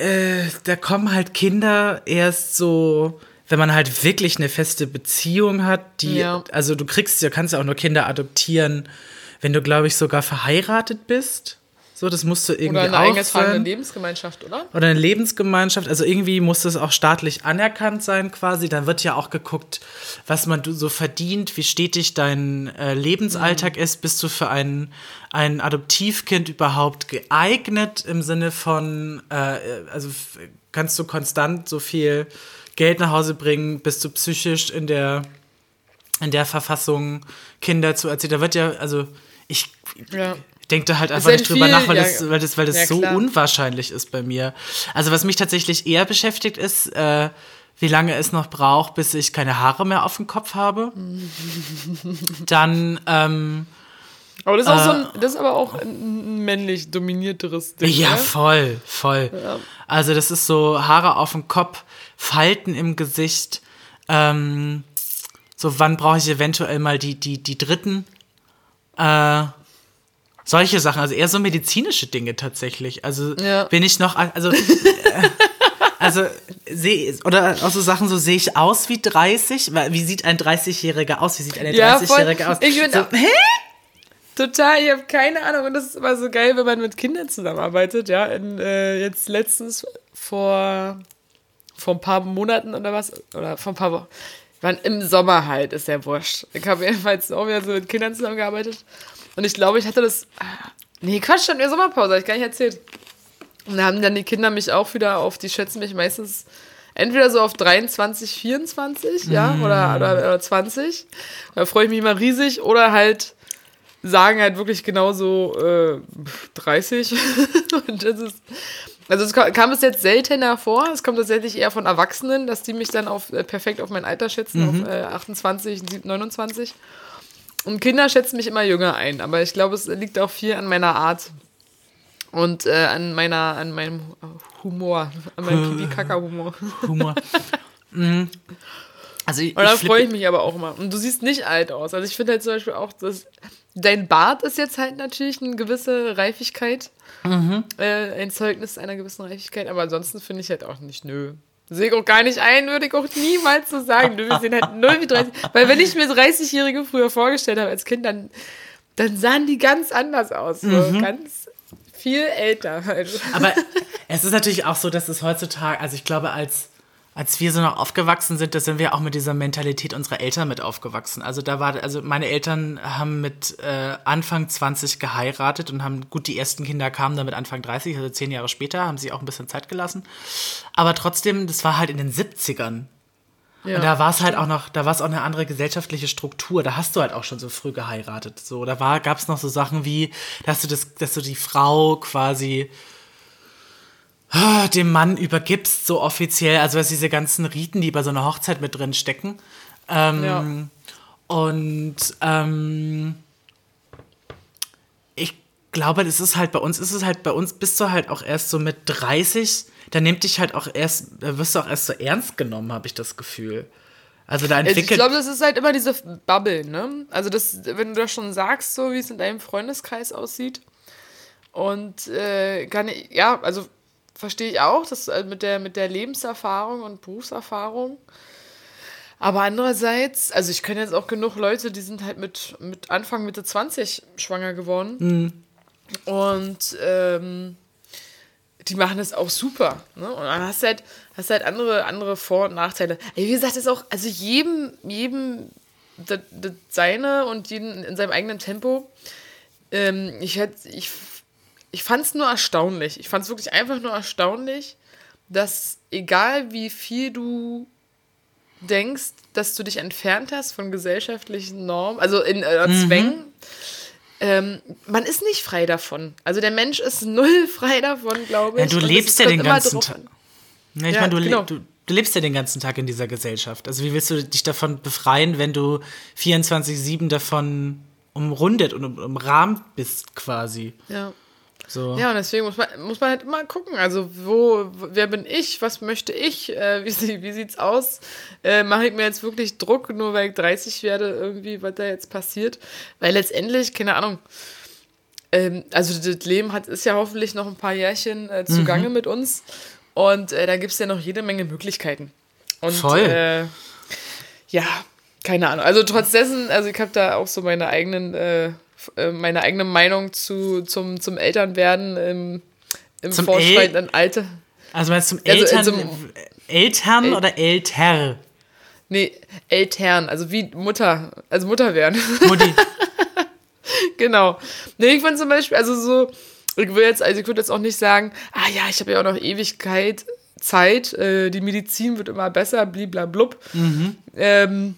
äh, da kommen halt Kinder erst so, wenn man halt wirklich eine feste Beziehung hat, die, ja. also du kriegst ja, kannst ja auch nur Kinder adoptieren, wenn du, glaube ich, sogar verheiratet bist. So, das musst du irgendwie Oder eine eingetragene Lebensgemeinschaft, oder? Oder eine Lebensgemeinschaft. Also irgendwie muss das auch staatlich anerkannt sein quasi. Dann wird ja auch geguckt, was man so verdient, wie stetig dein äh, Lebensalltag mhm. ist. Bist du für ein, ein Adoptivkind überhaupt geeignet im Sinne von, äh, also kannst du konstant so viel Geld nach Hause bringen? Bist du psychisch in der, in der Verfassung, Kinder zu erziehen? Da wird ja, also ich... Ja denke da halt einfach nicht drüber viel, nach, weil, ja, das, weil das, weil das ja, so unwahrscheinlich ist bei mir. Also was mich tatsächlich eher beschäftigt ist, äh, wie lange es noch braucht, bis ich keine Haare mehr auf dem Kopf habe. Dann ähm, aber das ist, auch so ein, das ist aber auch ein männlich dominierteres Ding. Ja, oder? voll, voll. Ja. Also, das ist so Haare auf dem Kopf, Falten im Gesicht. Ähm, so, wann brauche ich eventuell mal die, die, die dritten? Äh, solche Sachen, also eher so medizinische Dinge tatsächlich. Also ja. bin ich noch, also, äh, also seh, oder auch so Sachen, so sehe ich aus wie 30? Wie sieht ein 30-Jähriger aus? Wie sieht eine ja, 30-Jährige aus? Ich bin so, hä? Total, ich habe keine Ahnung. Und das ist immer so geil, wenn man mit Kindern zusammenarbeitet. Ja, In, äh, jetzt letztens vor, vor ein paar Monaten oder was, oder vor ein paar Wochen Wann im Sommer halt, ist ja wurscht. Ich habe jedenfalls auch wieder so mit Kindern zusammengearbeitet. Und ich glaube, ich hatte das. Nee, Quatsch, schon in der Sommerpause, hab ich gar nicht erzählt. Und da haben dann die Kinder mich auch wieder auf, die schätzen mich meistens entweder so auf 23, 24, ja, oder, oder, oder 20. Da freue ich mich immer riesig. Oder halt sagen halt wirklich genauso äh, 30. Und das ist. Also es kam kam bis jetzt seltener vor. Es kommt tatsächlich eher von Erwachsenen, dass die mich dann auf, äh, perfekt auf mein Alter schätzen, auf äh, 28, 29. Und Kinder schätzen mich immer jünger ein. Aber ich glaube, es liegt auch viel an meiner Art. Und äh, an meiner, an meinem Humor, an meinem Pipi-Kaka-Humor. Humor. Mm. Also ich, Und da freue ich mich aber auch immer. Und du siehst nicht alt aus. Also ich finde halt zum Beispiel auch, dass dein Bart ist jetzt halt natürlich eine gewisse Reifigkeit. Mhm. Äh, ein Zeugnis einer gewissen Reifigkeit. Aber ansonsten finde ich halt auch nicht, nö. Sehe ich auch gar nicht ein, würde ich auch niemals so sagen. Du, wir sehen halt null wie 30. Weil wenn ich mir 30-Jährige früher vorgestellt habe als Kind, dann, dann sahen die ganz anders aus. So. Mhm. Ganz viel älter halt. Aber es ist natürlich auch so, dass es heutzutage, also ich glaube, als, als wir so noch aufgewachsen sind, da sind wir auch mit dieser Mentalität unserer Eltern mit aufgewachsen. Also da war, also meine Eltern haben mit äh, Anfang 20 geheiratet und haben, gut, die ersten Kinder kamen dann mit Anfang 30, also zehn Jahre später, haben sich auch ein bisschen Zeit gelassen. Aber trotzdem, das war halt in den 70ern. Ja. Und da war es halt auch noch, da war es auch eine andere gesellschaftliche Struktur. Da hast du halt auch schon so früh geheiratet. So, da war, gab es noch so Sachen wie, dass du das, dass du die Frau quasi dem Mann übergibst, so offiziell. Also was diese ganzen Riten, die bei so einer Hochzeit mit drin stecken. Ähm, Ja. Und ähm, ich glaube, das ist halt bei uns, ist es halt bei uns, bist du halt auch erst so mit 30, da nimmt dich halt auch erst, da wirst du auch erst so ernst genommen, habe ich das Gefühl. Also da Also ich entwickelt. glaube, das ist halt immer diese Bubble, ne? Also das, wenn du das schon sagst, so wie es in deinem Freundeskreis aussieht. Und äh, kann ich, ja, also verstehe ich auch, das äh, mit der, mit der Lebenserfahrung und Berufserfahrung. Aber andererseits, also ich kenne jetzt auch genug Leute, die sind halt mit, mit Anfang, Mitte 20 schwanger geworden. Und ähm, die machen das auch super. Ne? Und dann hast du halt, hast du halt andere, andere Vor- und Nachteile. Wie gesagt, das ist auch, also jedem, jedem das, das seine und jeden in seinem eigenen Tempo. Ähm, ich hätt, ich, ich fand es nur erstaunlich. Ich fand es wirklich einfach nur erstaunlich, dass egal wie viel du denkst, dass du dich entfernt hast von gesellschaftlichen Normen, also in äh, Zwängen, ähm, man ist nicht frei davon. Also der Mensch ist null frei davon, glaube Ja, ich. du Und es lebst ja den ganzen Tag. an. Ne, ich Ja, meine, du, genau. du, du lebst ja den ganzen Tag in dieser Gesellschaft. Also wie willst du dich davon befreien, wenn du 24-7 davon umrundet und um, umrahmt bist quasi? Ja. So. Ja, und deswegen muss man, muss man halt immer gucken. Also, wo, wer bin ich? Was möchte ich? Äh, wie, wie sieht's aus? Äh, Mache ich mir jetzt wirklich Druck, nur weil ich 30 werde, irgendwie, was da jetzt passiert? Weil letztendlich, keine Ahnung, ähm, also das Leben hat, ist ja hoffentlich noch ein paar Jährchen äh, zugange mit uns. Und äh, da gibt es ja noch jede Menge Möglichkeiten. Und, Voll. Äh, ja, keine Ahnung. Also trotz dessen, also ich habe da auch so meine eigenen, äh, meine eigene Meinung zu, zum, zum Elternwerden im, im Zum fortschreitenden Alter. Also meinst du zum Also, Eltern, also- Eltern El- oder Älter? Nee, Eltern, also wie Mutter, also Mutter werden. Mutti. genau. Nee, ich fand zum Beispiel, also so, ich will jetzt, also ich würde jetzt auch nicht sagen, ah ja, ich habe ja auch noch Ewigkeit Zeit, äh, die Medizin wird immer besser, bliblablub. Ähm,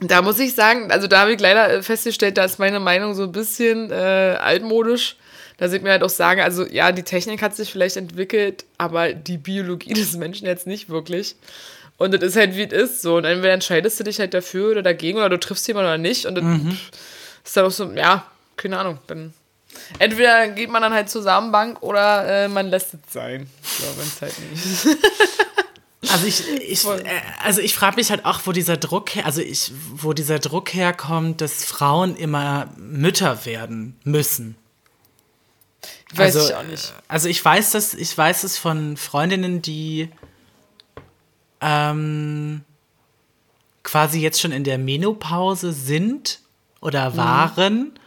da muss ich sagen, also da habe ich leider äh, festgestellt, da ist meine Meinung so ein bisschen äh, altmodisch. Da sieht mir halt auch sagen, also ja, die Technik hat sich vielleicht entwickelt, aber die Biologie des Menschen jetzt nicht wirklich. Und das ist halt wie es ist. So. Und entweder entscheidest du dich halt dafür oder dagegen oder du triffst jemanden oder nicht. Und das ist dann auch so, ja, keine Ahnung. Dann entweder geht man dann halt zur Samenbank oder äh, man lässt es sein. So, wenn es halt nicht. Also ich, ich, äh, also ich frage mich halt auch, wo dieser Druck her, also ich, wo dieser Druck herkommt, dass Frauen immer Mütter werden müssen. Weiß also, ich auch nicht. Also ich weiß das, ich weiß es von Freundinnen, die ähm, quasi jetzt schon in der Menopause sind oder waren.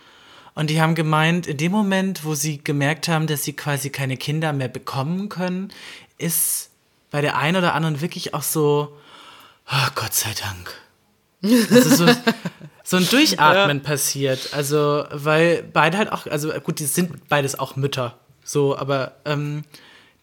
Und die haben gemeint, in dem Moment, wo sie gemerkt haben, dass sie quasi keine Kinder mehr bekommen können, ist bei der einen oder anderen wirklich auch so, oh, Gott sei Dank. Also so, so ein Durchatmen passiert. Also, weil beide halt auch, also gut, die sind beides auch Mütter. So, aber ähm,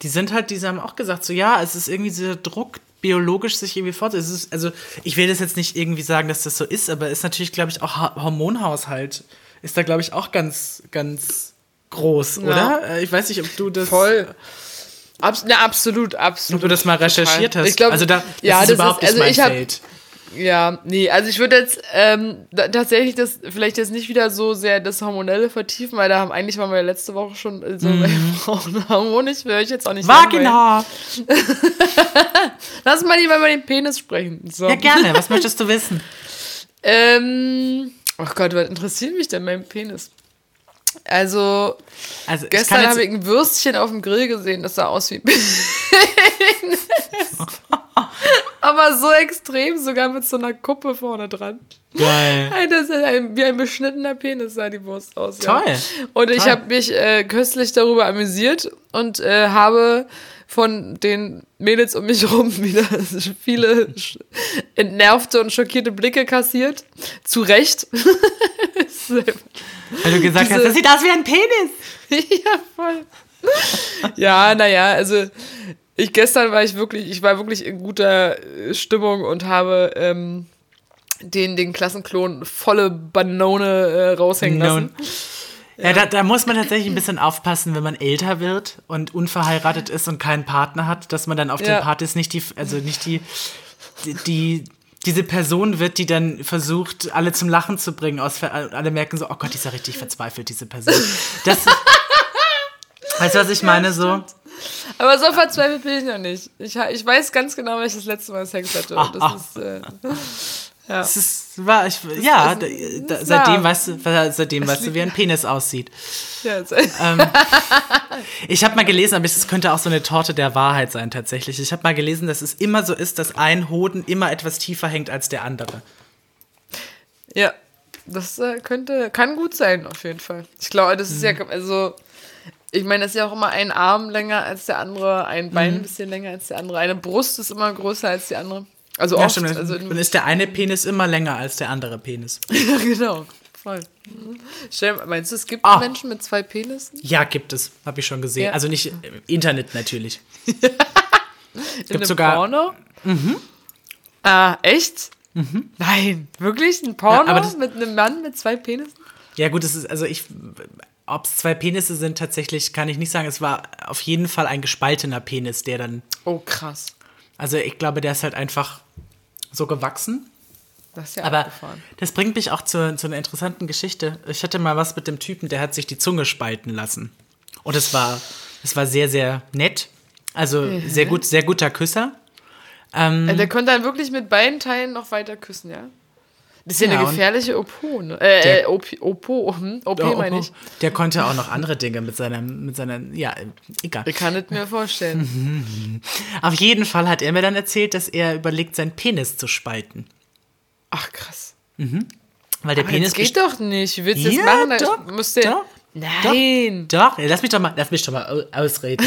die sind halt, die haben auch gesagt, so ja, es ist irgendwie dieser Druck, biologisch sich irgendwie fort. Es ist, also, ich will das jetzt nicht irgendwie sagen, dass das so ist, aber ist natürlich, glaube ich, auch Ha- Hormonhaushalt ist da, glaube ich, auch ganz, ganz groß, oder? Äh, Ich weiß nicht, ob du das. Voll. Abs na, absolut, absolut. Ob du das mal recherchiert Total. hast. Ich glaub, also da, das ja, ist das überhaupt ist, also nicht ich mein Feld. Ja, nee, also ich würde jetzt ähm, da, tatsächlich das vielleicht jetzt nicht wieder so sehr das Hormonelle vertiefen, weil da haben eigentlich waren wir ja letzte Woche schon äh, so bei Frauenhormon. Ich will euch jetzt auch nicht. Vagina! Lass mal lieber über den Penis sprechen. So. Ja, gerne. Was möchtest du wissen? Ähm, ach Gott, was interessiert mich denn mein Penis? Also, Also, ich gestern habe ich ein Würstchen auf dem Grill gesehen, das sah aus wie Penis. Aber so extrem, sogar mit so einer Kuppe vorne dran. Geil. Das ein, wie ein beschnittener Penis sah die Wurst aus. Ja. Toll. Und ich Toll. habe mich äh, köstlich darüber amüsiert und äh, habe von den Mädels um mich rum wieder viele entnervte und schockierte Blicke kassiert. Zu Recht. Weil du gesagt hast, Diese- das sieht aus wie ein Penis. ja, voll. Ja, naja, also ich gestern war ich wirklich, ich war wirklich in guter äh, Stimmung und habe ähm, den, den Klassenklon volle Banone äh, raushängen lassen. Ja, da, da muss man tatsächlich ein bisschen aufpassen, wenn man älter wird und unverheiratet ist und keinen Partner hat, dass man dann auf Ja. den Partys nicht die, also nicht die, die, die diese Person wird, die dann versucht, alle zum Lachen zu bringen. Aus, alle merken so, oh Gott, die ist ja richtig verzweifelt, diese Person. Das, weißt du, was ich meine? So, Aber so verzweifelt bin ich noch nicht. Ich, ich weiß ganz genau, welches letzte Mal Sex hatte. Und das Ah, ist, äh, es ist, war, ich, ja, ist- da, da, seitdem weißt du, seitdem weißt du, wie ein Penis aussieht. ja, es- Ich habe mal gelesen, aber es könnte auch so eine Torte der Wahrheit sein tatsächlich. Ich habe mal gelesen, dass es immer so ist, dass ein Hoden immer etwas tiefer hängt als der andere. ja. Das äh, könnte, kann gut sein, auf jeden Fall. Ich glaube, das ist ja, Mhm. also, ich meine, das ist ja auch immer ein Arm länger als der andere, ein Bein Mhm. ein bisschen länger als der andere, eine Brust ist immer größer als die andere. Also Ja, oft, stimmt. also Dann ist der eine Penis immer länger als der andere Penis. Ja, genau. Voll. Mhm. Meinst du, es gibt Ah. Menschen mit zwei Penissen? Ja, gibt es. Habe ich schon gesehen. Ja. Also nicht im Internet natürlich. In gibt sogar- Porno? Mhm. Ah, echt? Nein, wirklich? Ein Porno Ja, das- mit einem Mann mit zwei Penissen? Ja, gut, es ist, also ich, ob es zwei Penisse sind, tatsächlich kann ich nicht sagen. Es war auf jeden Fall ein gespaltener Penis, der dann, Oh, krass. Also ich glaube, der ist halt einfach so gewachsen. Das ist ja Aber abgefahren. das bringt mich auch zu, zu einer interessanten Geschichte. Ich hatte mal was mit dem Typen, der hat sich die Zunge spalten lassen. Und es war, es war sehr, sehr nett. Also Mhm. sehr gut, sehr guter Küsser. Äh, Der konnte dann wirklich mit beiden Teilen noch weiter küssen, ja? Das ist ja, Ja, eine gefährliche Opo, ne? Äh, Der- äh, OP, Opo, hm? OP Oh, meine ich. Der konnte auch noch andere Dinge mit seiner, mit seiner, ja, egal. Ich kann es mir vorstellen. Auf jeden Fall hat er mir dann erzählt, dass er überlegt, seinen Penis zu spalten. Ach, krass. Weil der Aber Penis das geht doch nicht. Willst du das Ja, machen? Da doch, musst du doch, Nein. Doch, lass mich doch mal, lass mich doch mal au- ausreden.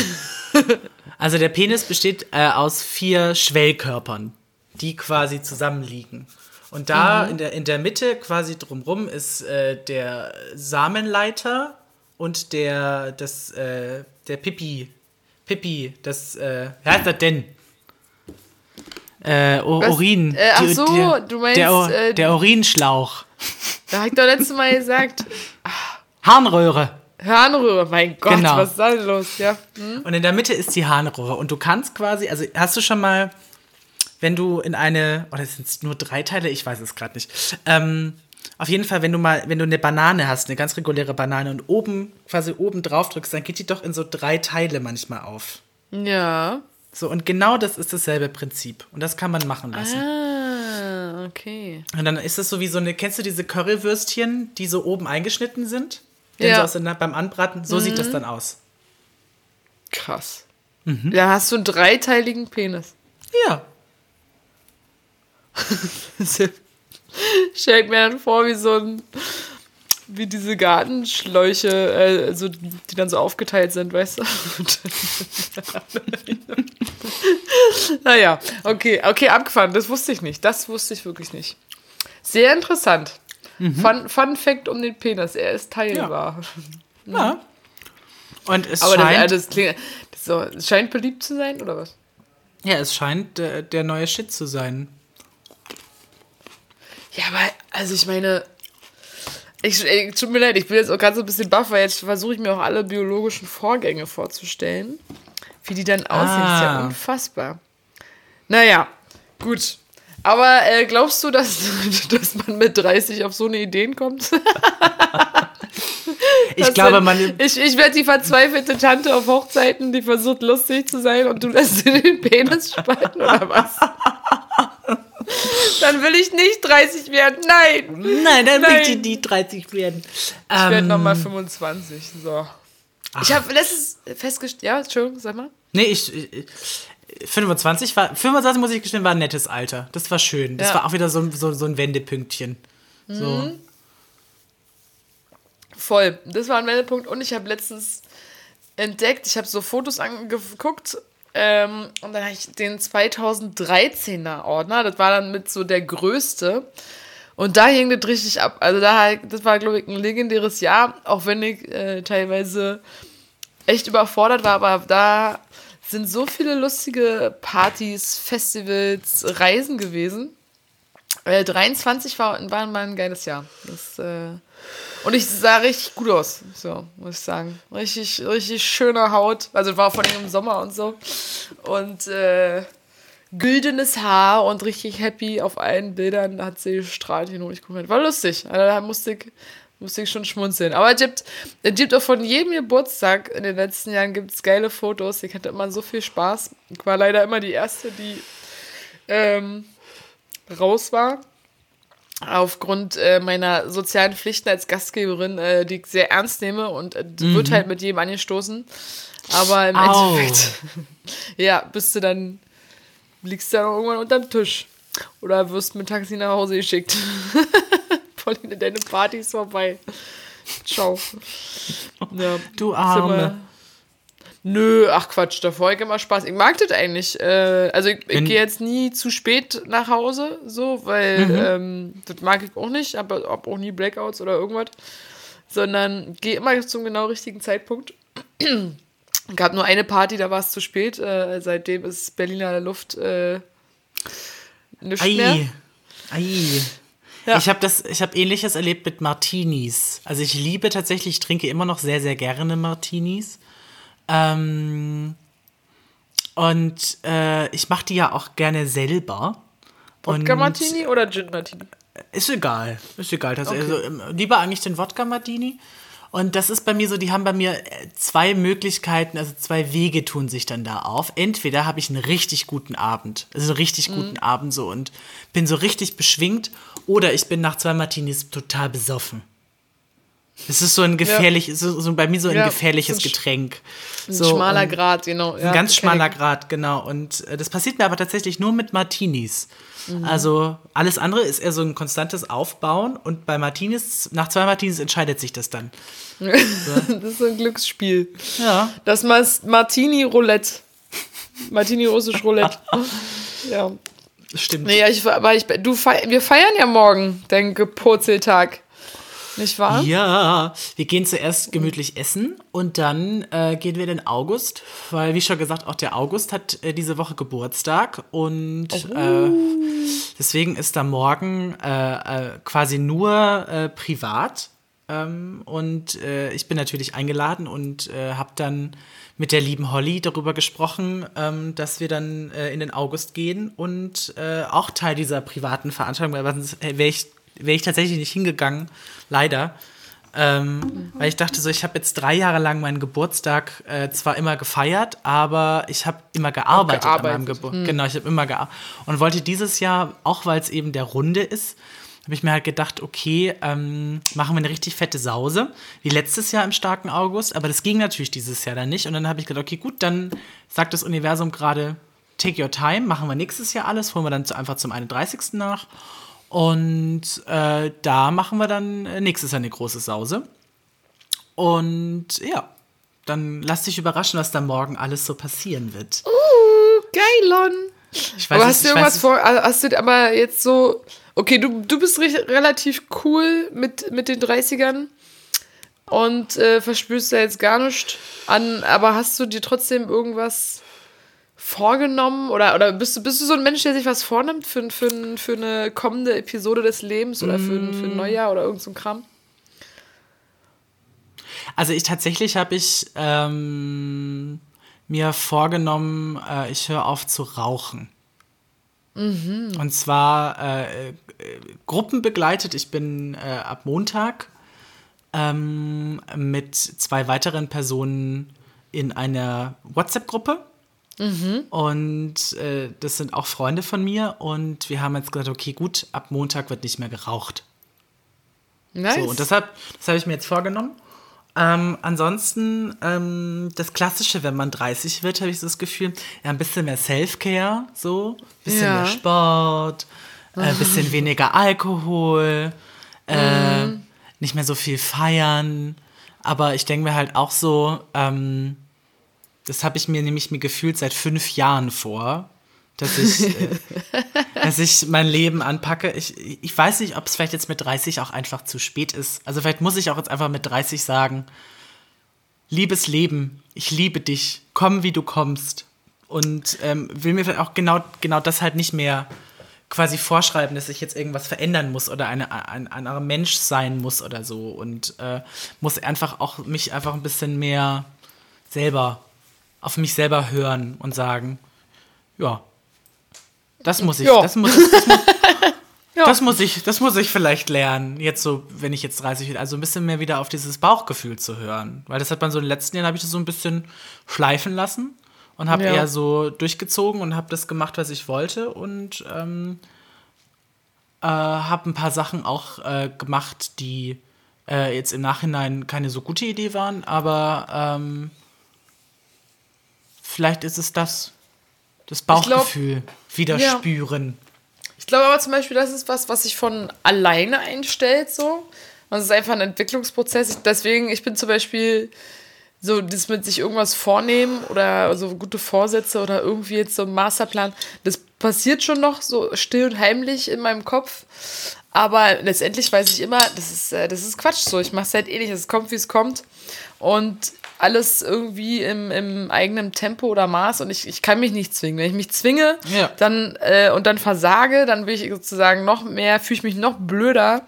also der Penis besteht äh, aus vier Schwellkörpern, die quasi zusammenliegen. Und da Mhm. in, der, in der Mitte quasi drumrum ist äh, der Samenleiter und der, das, äh, der Pipi. Pipi, das, äh, wie heißt das denn? Äh, O- Was? Urin. Äh, ach Die- so, der, du meinst, Der, O- äh, der Urinschlauch. Da hab ich doch letztes Mal gesagt. Harnröhre. Harnröhre, mein Gott, Genau. was ist da los? Ja. Hm? Und in der Mitte ist die Harnröhre. Und du kannst quasi, also hast du schon mal, wenn du in eine, oder sind es nur drei Teile? Ich weiß es gerade nicht. Ähm, auf jeden Fall, wenn du mal, wenn du eine Banane hast, eine ganz reguläre Banane und oben, quasi oben drauf drückst, dann geht die doch in so drei Teile manchmal auf. Ja. So, und genau das ist dasselbe Prinzip. Und das kann man machen lassen. Ah, okay. Und dann ist es so wie so eine, kennst du diese Currywürstchen, die so oben eingeschnitten sind? Ja. so der, beim Anbraten, so sieht das dann aus. Krass. Mhm. Da hast du einen dreiteiligen Penis. Ja. Stellt mir dann vor, wie so ein. Wie diese Gartenschläuche, äh, so, die dann so aufgeteilt sind, weißt du? naja, okay, okay, abgefahren. Das wusste ich nicht. Das wusste ich wirklich nicht. Sehr interessant. Fun, Fun Fact um den Penis, er ist teilbar. Ja. Und es Aber das, scheint, also das klingt, das so, es scheint beliebt zu sein, oder was? ja, es scheint äh, der neue Shit zu sein. Ja, aber, also ich meine, ich, ey, tut mir leid, ich bin jetzt auch gerade so ein bisschen baff, weil jetzt versuche ich mir auch alle biologischen Vorgänge vorzustellen, wie die dann aussehen. Das ist ja Ah. unfassbar. Naja, gut. Aber äh, glaubst du, dass, dass man mit 30 auf so eine Ideen kommt? Ich glaube, man. Ich, ich werde die verzweifelte Tante auf Hochzeiten, die versucht lustig zu sein und du lässt dir den Penis spalten oder was? Dann will ich nicht 30 werden. Nein! Nein, dann Nein. möchte ich die 30 werden. Ich werde Ähm, nochmal 25. So. Ich habe letztens festgestellt. Ja, Entschuldigung, sag mal. Nee, ich. ich 25 war. 25 muss ich gestehen, war ein nettes Alter. Das war schön. Das Ja. war auch wieder so, ein- so, so ein Wendepünktchen. So. Voll. Das war ein Wendepunkt. Und ich habe letztens entdeckt, ich habe so Fotos angeguckt. Ähm, und dann habe ich den 2013er Ordner. Das war dann mit so der größte. Und da hing das richtig ab. Also da, das war, glaube ich, ein legendäres Jahr, auch wenn ich äh, teilweise echt überfordert war, aber da sind so viele lustige Partys, Festivals, Reisen gewesen. Äh, 23 war, war mal ein geiles Jahr. Das, äh, und ich sah richtig gut aus, so, muss ich sagen. Richtig, richtig schöne Haut. Also war von ihm im Sommer und so. Und äh, güldenes Haar und richtig happy auf allen Bildern. Da hat sie gestrahlt hin und ich gucke War lustig. Also, da musste ich, musste ich schon schmunzeln. Aber es gibt, es gibt auch von jedem Geburtstag in den letzten Jahren gibt's geile Fotos. Ich hatte immer so viel Spaß. Ich war leider immer die Erste, die ähm, raus war. Aufgrund äh, meiner sozialen Pflichten als Gastgeberin, äh, die ich sehr ernst nehme und äh, wird halt mit jedem angestoßen. Aber im Au. Endeffekt, ja, bist du dann, liegst du dann irgendwann unterm Tisch. Oder wirst mit Taxi nach Hause geschickt. Pauline, deine Party ist vorbei. Ciao. Ja, Du Arme. Nö, ach Quatsch, davor habe ich immer Spaß. Ich mag das eigentlich. Äh, also ich, ich gehe jetzt nie zu spät nach Hause, so, weil Mhm. ähm, das mag ich auch nicht, aber auch nie Blackouts oder irgendwas. Sondern gehe immer zum genau richtigen Zeitpunkt. gab nur eine Party, da war es zu spät. Äh, seitdem ist Berliner Luft äh, nicht mehr. Ei. Ei. Ja. Ich habe das, ich habe ähnliches erlebt mit Martinis. Also ich liebe tatsächlich, ich trinke immer noch sehr, sehr gerne Martinis. Ähm, und äh, ich mache die ja auch gerne selber. Wodka Und- Martini oder Gin Martini? Ist egal. Ist egal. Das, Okay. also, ähm, lieber eigentlich den Wodka Martini. Und das ist bei mir so, die haben bei mir äh, zwei Möglichkeiten, also zwei Wege tun sich dann da auf. Entweder habe ich einen richtig guten Abend, also einen richtig guten Abend so und bin so richtig beschwingt, oder ich bin nach zwei Martinis total besoffen. Es ist so ein gefährlich, so, so bei mir so ein Ja, gefährliches so ein Getränk. Ein so, schmaler Grad, genau. ein ganz schmaler Grad, genau. Und äh, das passiert mir aber tatsächlich nur mit Martinis. Mhm. Also alles andere ist eher so ein konstantes Aufbauen und bei Martinis, nach zwei Martinis entscheidet sich das dann. Das ist so ein Glücksspiel. Ja. Das Mas- Martini Roulette. Martini russisch Roulette. ja. Stimmt. Nee, ja, ich, aber ich, du, wir feiern ja morgen deinen Gepurzeltag. Nicht wahr? Ja, wir gehen zuerst gemütlich essen und dann äh, gehen wir in den August, weil wie schon gesagt, auch der August hat äh, diese Woche Geburtstag und äh, deswegen ist da morgen äh, äh, quasi nur äh, privat. Ähm, und ich bin natürlich eingeladen und habe dann mit der lieben Holly darüber gesprochen, ähm, dass wir dann äh, in den August gehen und äh, auch Teil dieser privaten Veranstaltung, weil sonst wäre ich, wär ich tatsächlich nicht hingegangen, leider. Ähm, Weil ich dachte so, ich habe jetzt drei Jahre lang meinen Geburtstag äh, zwar immer gefeiert, aber ich habe immer gearbeitet, an meinem gearbeitet. Geburtstag. Genau, ich habe immer gearbeitet. Und wollte dieses Jahr, auch weil es eben der Runde ist, habe ich mir halt gedacht, okay, ähm, machen wir eine richtig fette Sause, wie letztes Jahr im starken August, aber das ging natürlich dieses Jahr dann nicht. Und dann habe ich gedacht, okay, gut, dann sagt das Universum gerade, take your time, machen wir nächstes Jahr alles, holen wir dann zu, einfach zum 31. nach. Und äh, da machen wir dann äh, nächstes Jahr eine große Sause. Und ja, dann lass dich überraschen, was da morgen alles so passieren wird. Uh, geilon. Ich weiß aber hast du irgendwas weiß vor, hast du aber jetzt so, okay, du, du bist re relativ cool mit, mit den 30ern und äh, verspürst da jetzt gar nichts an, aber hast du dir trotzdem irgendwas vorgenommen oder, oder bist, du, bist du so ein Mensch, der sich was vornimmt für, für, für eine kommende Episode des Lebens oder für, ein- für Mm. ein Neujahr oder irgend so ein Kram? Also ich tatsächlich habe ich ähm, mir vorgenommen, äh, ich höre auf zu rauchen. Und zwar äh, äh, gruppenbegleitet. Ich bin äh, ab Montag ähm, mit zwei weiteren Personen in einer WhatsApp-Gruppe. Und äh, das sind auch Freunde von mir. Und wir haben jetzt gesagt, okay, gut, ab Montag wird nicht mehr geraucht. Nice. So, und deshalb, das habe ich mir jetzt vorgenommen. Ähm, ansonsten, ähm, das Klassische, wenn man 30 wird, habe ich so das Gefühl, ja, ein bisschen mehr Self-Care, so, ein bisschen Ja. mehr Sport, äh, ein bisschen weniger Alkohol, äh, nicht mehr so viel feiern. Aber ich denke mir halt auch so, ähm, das habe ich mir nämlich mir gefühlt seit fünf Jahren vor, dass ich, äh, dass ich mein Leben anpacke. Ich, ich weiß nicht, ob es vielleicht jetzt mit 30 auch einfach zu spät ist. Also vielleicht muss ich auch jetzt einfach mit 30 sagen, liebes Leben, ich liebe dich, komm wie du kommst. Und ähm, will mir vielleicht auch genau, genau das halt nicht mehr quasi vorschreiben, dass ich jetzt irgendwas verändern muss oder eine, ein, ein anderer Mensch sein muss oder so. Und äh, muss einfach auch mich einfach ein bisschen mehr selber, auf mich selber hören und sagen, ja, das muss ich, Ja. das muss, das muss, Ja. das muss ich, das muss ich vielleicht lernen, jetzt so, wenn ich jetzt 30 bin, also ein bisschen mehr wieder auf dieses Bauchgefühl zu hören. Weil das hat man so in den letzten Jahren, habe ich das so ein bisschen schleifen lassen und habe Ja. eher so durchgezogen und habe das gemacht, was ich wollte und ähm, äh, habe ein paar Sachen auch äh, gemacht, die äh, jetzt im Nachhinein keine so gute Idee waren, aber ähm, vielleicht ist es das, das Bauchgefühl wieder Ja. spüren. Ich glaube aber zum Beispiel, das ist was, was sich von alleine einstellt, so. Das ist einfach ein Entwicklungsprozess. Ich, deswegen, ich bin zum Beispiel so, das mit sich irgendwas vornehmen oder so gute Vorsätze oder irgendwie jetzt so ein Masterplan, das passiert schon noch so still und heimlich in meinem Kopf. Aber letztendlich weiß ich immer, das ist, äh, das ist Quatsch so. Ich mache es halt eh nicht. Es kommt, wie es kommt. Und alles irgendwie im, im eigenen Tempo oder Maß. Und ich, ich kann mich nicht zwingen. Wenn ich mich zwinge Ja. dann, äh, und dann versage, dann will ich sozusagen noch mehr, fühle ich mich noch blöder,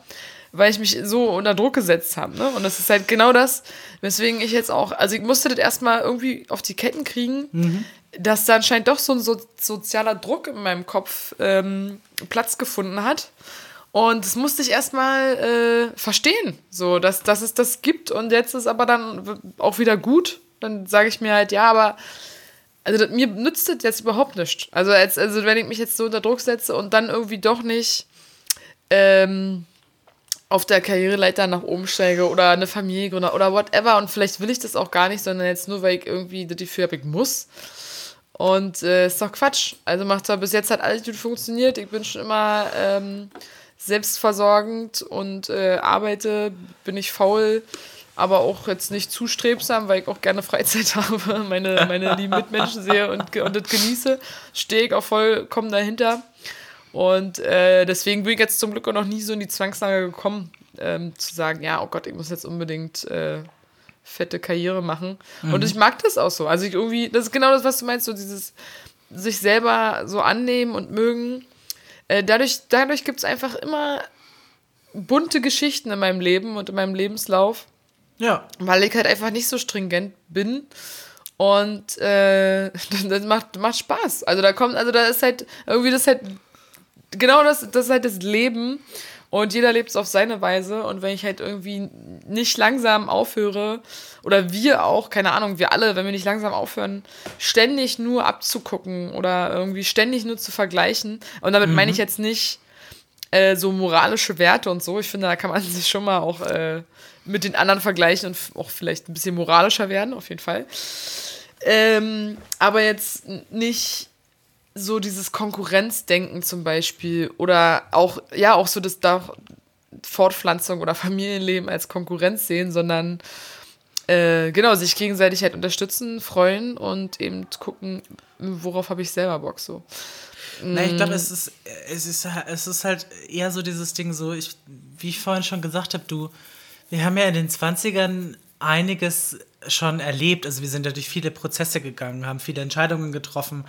weil ich mich so unter Druck gesetzt habe. Ne? Und das ist halt genau das, weswegen ich jetzt auch, also ich musste das erstmal irgendwie auf die Ketten kriegen, dass da anscheinend doch so ein so, sozialer Druck in meinem Kopf ähm, Platz gefunden hat. Und das musste ich erstmal äh, verstehen, so, dass, dass es das gibt. Und jetzt ist aber dann auch wieder gut. Dann sage ich mir halt, ja, aber also das, mir nützt das jetzt überhaupt nichts. Also, als, also wenn ich mich jetzt so unter Druck setze und dann irgendwie doch nicht ähm, auf der Karriereleiter nach oben steige oder eine Familie gründe oder whatever und vielleicht will ich das auch gar nicht, sondern jetzt nur, weil ich irgendwie das Gefühl habe, ich muss. Und äh, ist doch Quatsch. Also macht zwar bis jetzt hat alles gut funktioniert. Ich bin schon immer ähm, selbstversorgend und äh, arbeite, bin ich faul, aber auch jetzt nicht zu strebsam, weil ich auch gerne Freizeit habe, meine, meine lieben Mitmenschen sehe und, und das genieße. Stehe ich auch vollkommen dahinter. Und äh, deswegen bin ich jetzt zum Glück auch noch nie so in die Zwangslage gekommen, ähm, zu sagen, ja, oh Gott, ich muss jetzt unbedingt äh, fette Karriere machen. Und ich mag das auch so. Also ich irgendwie, das ist genau das, was du meinst, so dieses sich selber so annehmen und mögen. Äh, dadurch dadurch gibt es einfach immer bunte Geschichten in meinem Leben und in meinem Lebenslauf Ja. weil ich halt einfach nicht so stringent bin. Und äh, das macht, macht Spaß. Also da kommt, also da ist halt irgendwie das halt genau das, das ist halt das Leben. Und jeder lebt es auf seine Weise. Und wenn ich halt irgendwie nicht langsam aufhöre, oder wir auch, keine Ahnung, wir alle, wenn wir nicht langsam aufhören, ständig nur abzugucken oder irgendwie ständig nur zu vergleichen. Und damit meine ich jetzt nicht äh, so moralische Werte und so. Ich finde, da kann man sich schon mal auch äh, mit den anderen vergleichen und auch vielleicht ein bisschen moralischer werden, auf jeden Fall. Ähm, aber jetzt nicht so dieses Konkurrenzdenken zum Beispiel oder auch, ja, auch so das da Fortpflanzung oder Familienleben als Konkurrenz sehen, sondern äh, genau, sich gegenseitig halt unterstützen, freuen und eben gucken, worauf habe ich selber Bock so. Na, ich glaube, es ist, es, ist, es ist halt eher so dieses Ding, so, ich, wie ich vorhin schon gesagt habe, du, wir haben ja in den 20ern einiges schon erlebt. Also wir sind ja durch viele Prozesse gegangen, haben viele Entscheidungen getroffen.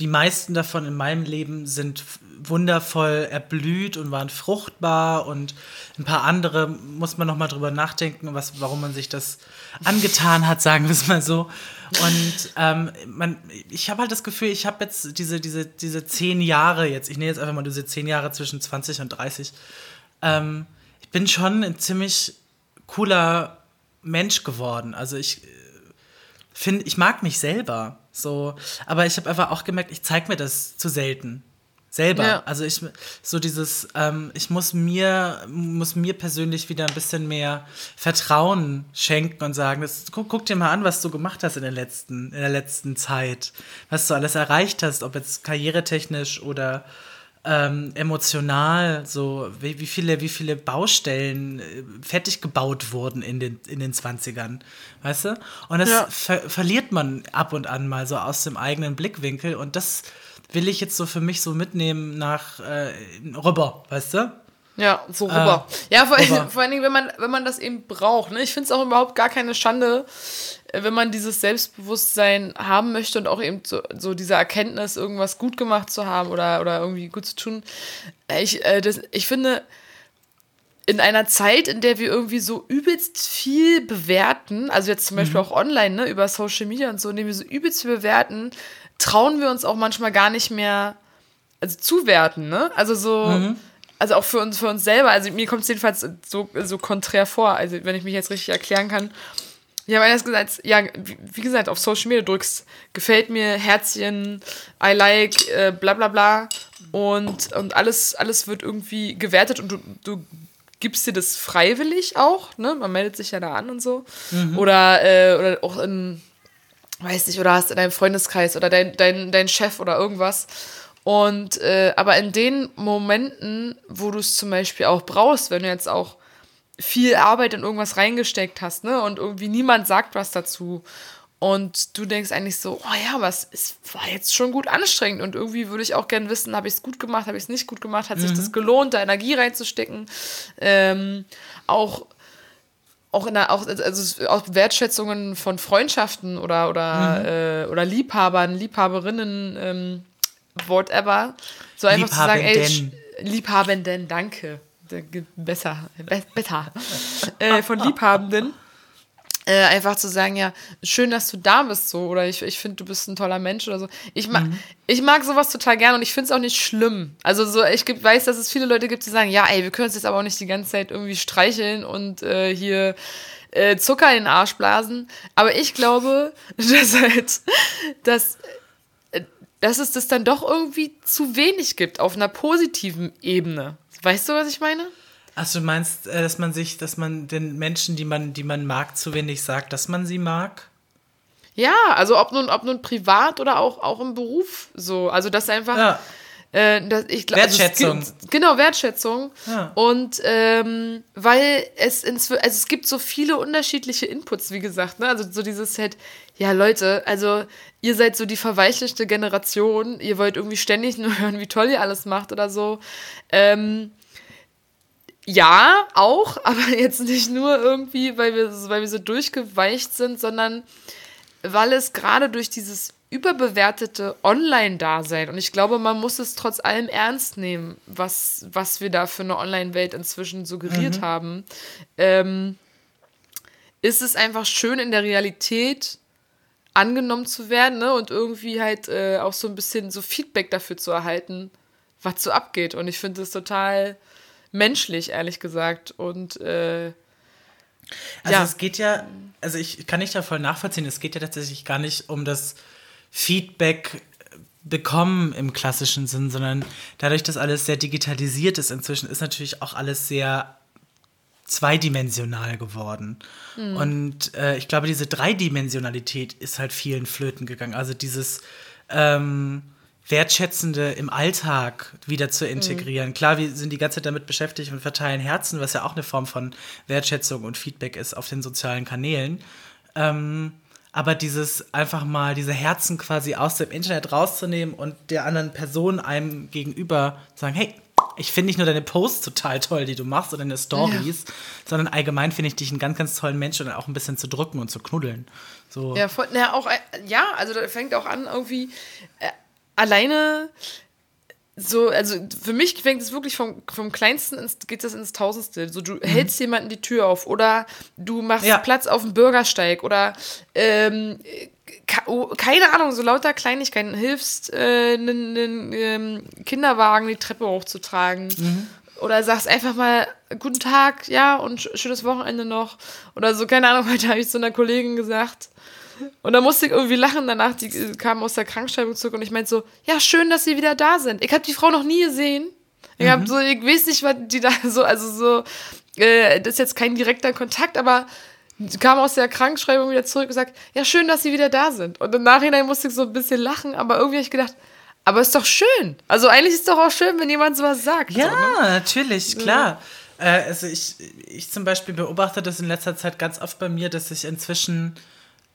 Die meisten davon in meinem Leben sind wundervoll erblüht und waren fruchtbar und ein paar andere muss man noch mal drüber nachdenken, was, warum man sich das angetan hat, sagen wir es mal so. Und ähm, man, ich habe halt das Gefühl, ich habe jetzt diese, diese, diese zehn Jahre jetzt, ich nehme jetzt einfach mal diese zehn Jahre zwischen 20 und 30, ähm, ich bin schon ein ziemlich cooler Mensch geworden. Also ich äh, finde, ich mag mich selber so, aber ich habe einfach auch gemerkt, ich zeige mir das zu selten selber. Ja. Also ich so dieses, ähm, ich muss mir muss mir persönlich wieder ein bisschen mehr Vertrauen schenken und sagen, das, guck, guck, dir mal an, was du gemacht hast in der letzten in der letzten Zeit, was du alles erreicht hast, ob jetzt karrieretechnisch oder ähm, emotional, so wie, wie, viele, wie viele Baustellen äh, fertig gebaut wurden in den, in den 20ern, weißt du? Und das ja. ver verliert man ab und an mal so aus dem eigenen Blickwinkel und das will ich jetzt so für mich so mitnehmen nach äh, rüber, weißt du? Ja, so rüber. Äh, ja, vor, rüber. vor allen Dingen, wenn man, wenn man das eben braucht. Ne? Ich finde es auch überhaupt gar keine Schande, wenn man dieses Selbstbewusstsein haben möchte und auch eben so, so diese Erkenntnis, irgendwas gut gemacht zu haben oder, oder irgendwie gut zu tun. Ich, äh, das, ich finde, in einer Zeit, in der wir irgendwie so übelst viel bewerten, also jetzt zum Beispiel mhm. auch online, ne, über Social Media und so, in dem wir so übelst viel bewerten, trauen wir uns auch manchmal gar nicht mehr also zuwerten, ne? Also so, mhm also auch für uns, für uns selber, also mir kommt es jedenfalls so, so konträr vor, also wenn ich mich jetzt richtig erklären kann. Habe eines gesagt, ja, wie gesagt, auf Social Media drückst, gefällt mir, Herzchen, I like, äh, bla bla bla. Und, und alles, alles wird irgendwie gewertet und du, du gibst dir das freiwillig auch, ne? Man meldet sich ja da an und so. Mhm. Oder, äh, oder auch in, weiß nicht, oder hast in deinem Freundeskreis oder dein, dein, dein Chef oder irgendwas. Und äh, aber in den Momenten, wo du es zum Beispiel auch brauchst, wenn du jetzt auch viel Arbeit in irgendwas reingesteckt hast, ne, und irgendwie niemand sagt was dazu. Und du denkst eigentlich so, oh ja, was es war jetzt schon gut anstrengend und irgendwie würde ich auch gerne wissen, habe ich es gut gemacht, habe ich es nicht gut gemacht, hat mhm. sich das gelohnt, da Energie reinzustecken. Ähm, auch auch in der, auch, also auch Wertschätzungen von Freundschaften oder, oder, mhm. äh, oder Liebhabern, Liebhaberinnen, ähm, whatever. So einfach zu sagen, ey, Liebhabenden, danke. Besser, besser. äh, von Liebhabenden. Äh, einfach zu sagen, ja, schön, dass du da bist, so, oder ich, ich finde, du bist ein toller Mensch oder so. Ich, ma mhm. ich mag sowas total gerne und ich finde es auch nicht schlimm. Also, so, ich weiß, dass es viele Leute gibt, die sagen, ja, ey, wir können uns jetzt aber auch nicht die ganze Zeit irgendwie streicheln und äh, hier äh, Zucker in den Arsch blasen. Aber ich glaube, dass halt, dass dass es das dann doch irgendwie zu wenig gibt auf einer positiven Ebene. Weißt du, was ich meine? Achso, du meinst, äh, dass man sich, dass man den Menschen, die man, die man mag, zu wenig sagt, dass man sie mag? Ja, also ob nun, ob nun privat oder auch, auch im Beruf so. Also das einfach. Ja. Äh, das, ich, Wertschätzung. Also es gibt, genau, Wertschätzung. Ja. Und ähm, weil es, ins, also es gibt so viele unterschiedliche Inputs, wie gesagt. Ne? Also so dieses halt, ja Leute, also ihr seid so die verweichlichte Generation, ihr wollt irgendwie ständig nur hören, wie toll ihr alles macht oder so. Ähm, ja, auch, aber jetzt nicht nur irgendwie, weil wir, weil wir so durchgeweicht sind, sondern weil es gerade durch dieses überbewertete Online-Dasein, und ich glaube, man muss es trotz allem ernst nehmen, was, was wir da für eine Online-Welt inzwischen suggeriert mhm. haben, ähm, ist es einfach schön in der Realität angenommen zu werden ne? und irgendwie halt äh, auch so ein bisschen so Feedback dafür zu erhalten, was so abgeht. Und ich finde es total menschlich, ehrlich gesagt. Und äh, also ja. es geht ja, also ich kann nicht da voll nachvollziehen, es geht ja tatsächlich gar nicht um das Feedback bekommen im klassischen Sinn, sondern dadurch, dass alles sehr digitalisiert ist inzwischen, ist natürlich auch alles sehr zweidimensional geworden. Mhm. Und äh, ich glaube, diese Dreidimensionalität ist halt vielen flöten gegangen. Also dieses ähm, Wertschätzende im Alltag wieder zu integrieren. Mhm. Klar, wir sind die ganze Zeit damit beschäftigt und verteilen Herzen, was ja auch eine Form von Wertschätzung und Feedback ist auf den sozialen Kanälen. Ähm, aber dieses einfach mal diese Herzen quasi aus dem Internet rauszunehmen und der anderen Person einem gegenüber sagen, hey, ich finde nicht nur deine Posts total toll, die du machst oder deine Stories, ja. sondern allgemein finde ich dich einen ganz, ganz tollen Menschen und auch ein bisschen zu drücken und zu knuddeln. So. Ja, voll, na, auch, ja, also da fängt auch an, irgendwie äh, alleine so, also für mich fängt es wirklich vom, vom Kleinsten ins, geht das ins Tausendste. So, du mhm. hältst jemanden die Tür auf oder du machst ja. Platz auf dem Bürgersteig oder ähm, oh, keine Ahnung, so lauter Kleinigkeiten, hilfst, äh, einen, ähm, Kinderwagen die Treppe hochzutragen. Mhm. Oder sagst einfach mal, guten Tag, ja, und schönes Wochenende noch. Oder so, keine Ahnung, heute habe ich zu einer Kollegin gesagt, und da musste ich irgendwie lachen danach, die kam aus der Krankschreibung zurück und ich meinte so, ja, schön, dass sie wieder da sind. Ich habe die Frau noch nie gesehen. Ich mhm. so, ich weiß nicht, was die da so, also so, äh, das ist jetzt kein direkter Kontakt, aber sie kam aus der Krankschreibung wieder zurück und sagt, ja, schön, dass sie wieder da sind. Und im Nachhinein musste ich so ein bisschen lachen, aber irgendwie habe ich gedacht, aber ist doch schön. Also eigentlich ist es doch auch schön, wenn jemand sowas sagt. Ja, so, ne? natürlich, klar. Ja. Äh, also ich, ich zum Beispiel beobachte das in letzter Zeit ganz oft bei mir, dass ich inzwischen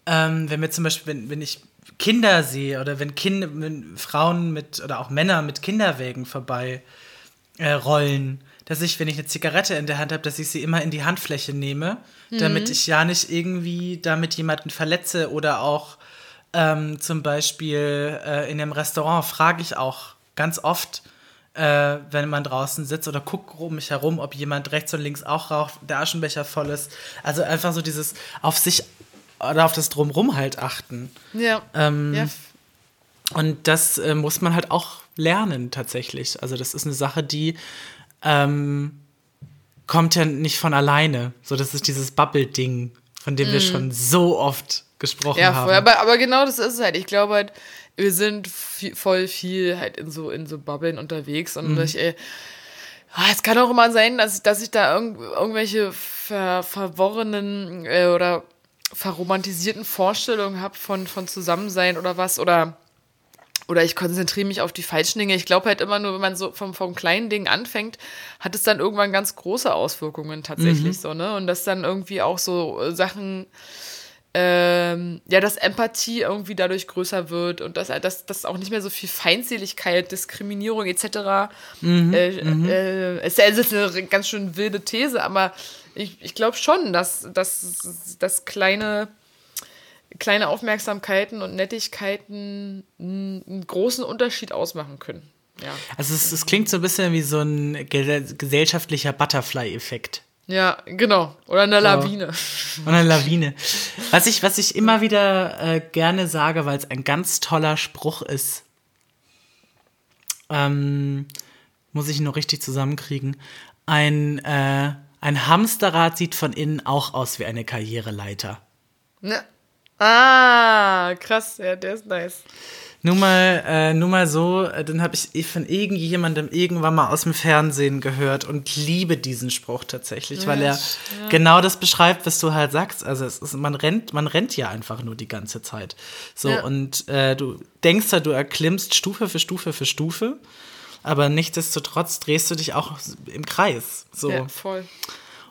ähm, wenn wir zum Beispiel, wenn, wenn ich Kinder sehe oder wenn, kind, wenn Frauen mit oder auch Männer mit Kinderwägen vorbei äh, rollen, dass ich, wenn ich eine Zigarette in der Hand habe, dass ich sie immer in die Handfläche nehme, mhm. damit ich ja nicht irgendwie damit jemanden verletze oder auch ähm, zum Beispiel äh, in einem Restaurant frage ich auch ganz oft, äh, wenn man draußen sitzt oder guckt um mich herum, ob jemand rechts und links auch raucht, der Aschenbecher voll ist. Also einfach so dieses auf sich oder auf das Drumrum halt achten. Ja. Ähm, ja. Und das äh, muss man halt auch lernen tatsächlich. Also das ist eine Sache, die ähm, kommt ja nicht von alleine. So, das ist dieses Bubble-Ding, von dem mm. wir mhm. schon so oft gesprochen ja, haben. Ja, aber, aber genau das ist es halt. Ich glaube halt, wir sind viel, voll viel halt in so, in so Bubbeln unterwegs und mhm. ich, ey, ah, es kann auch immer sein, dass, dass ich da irg irgendwelche ver verworrenen äh, oder verromantisierten Vorstellungen habe von, von Zusammensein oder was oder oder ich konzentriere mich auf die falschen Dinge. Ich glaube halt immer nur, wenn man so vom, vom kleinen Ding anfängt, hat es dann irgendwann ganz große Auswirkungen tatsächlich mhm. so, ne? Und dass dann irgendwie auch so äh, Sachen, ähm, ja, dass Empathie irgendwie dadurch größer wird und dass, dass, dass auch nicht mehr so viel Feindseligkeit, Diskriminierung etc. Mhm. Äh, mhm. Äh, ist ja ist eine ganz schön wilde These, aber ich, ich glaube schon, dass, dass, dass kleine, kleine Aufmerksamkeiten und Nettigkeiten einen großen Unterschied ausmachen können. Ja. Also es, es klingt so ein bisschen wie so ein gesellschaftlicher Butterfly-Effekt. Ja, genau. Oder eine Lawine. Oder eine Lawine. Was ich, was ich immer wieder äh, gerne sage, weil es ein ganz toller Spruch ist, ähm, muss ich nur richtig zusammenkriegen. Ein äh, ein Hamsterrad sieht von innen auch aus wie eine Karriereleiter. Ne. Ah, krass, ja, der ist nice. Nur mal, äh, nur mal so, äh, dann habe ich von irgendjemandem irgendwann mal aus dem Fernsehen gehört und liebe diesen Spruch tatsächlich, ja, weil er ja. genau das beschreibt, was du halt sagst. Also es ist, man rennt, man rennt ja einfach nur die ganze Zeit. So ja. und äh, du denkst ja, du erklimmst Stufe für Stufe für Stufe aber nichtsdestotrotz drehst du dich auch im Kreis. So. Ja, voll.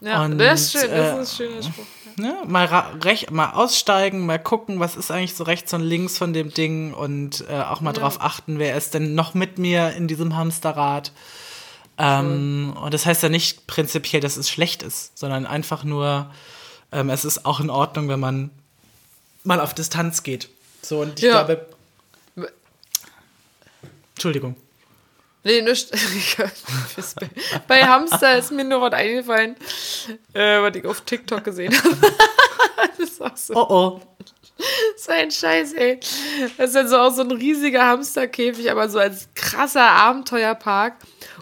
Ja, und, das ist schön, das ist ein schöner Spruch. Ne, mal, recht, mal aussteigen, mal gucken, was ist eigentlich so rechts und links von dem Ding und äh, auch mal ja. drauf achten, wer ist denn noch mit mir in diesem Hamsterrad. Ähm, und das heißt ja nicht prinzipiell, dass es schlecht ist, sondern einfach nur, ähm, es ist auch in Ordnung, wenn man mal auf Distanz geht. So, und ich ja. glaube. Entschuldigung. Nee, nicht. Bei Hamster ist mir nur was eingefallen, äh, was ich auf TikTok gesehen habe. das ist auch so. Oh oh. So ein Scheiß, ey. Das ist dann so auch so ein riesiger Hamsterkäfig, aber so als krasser Abenteuerpark.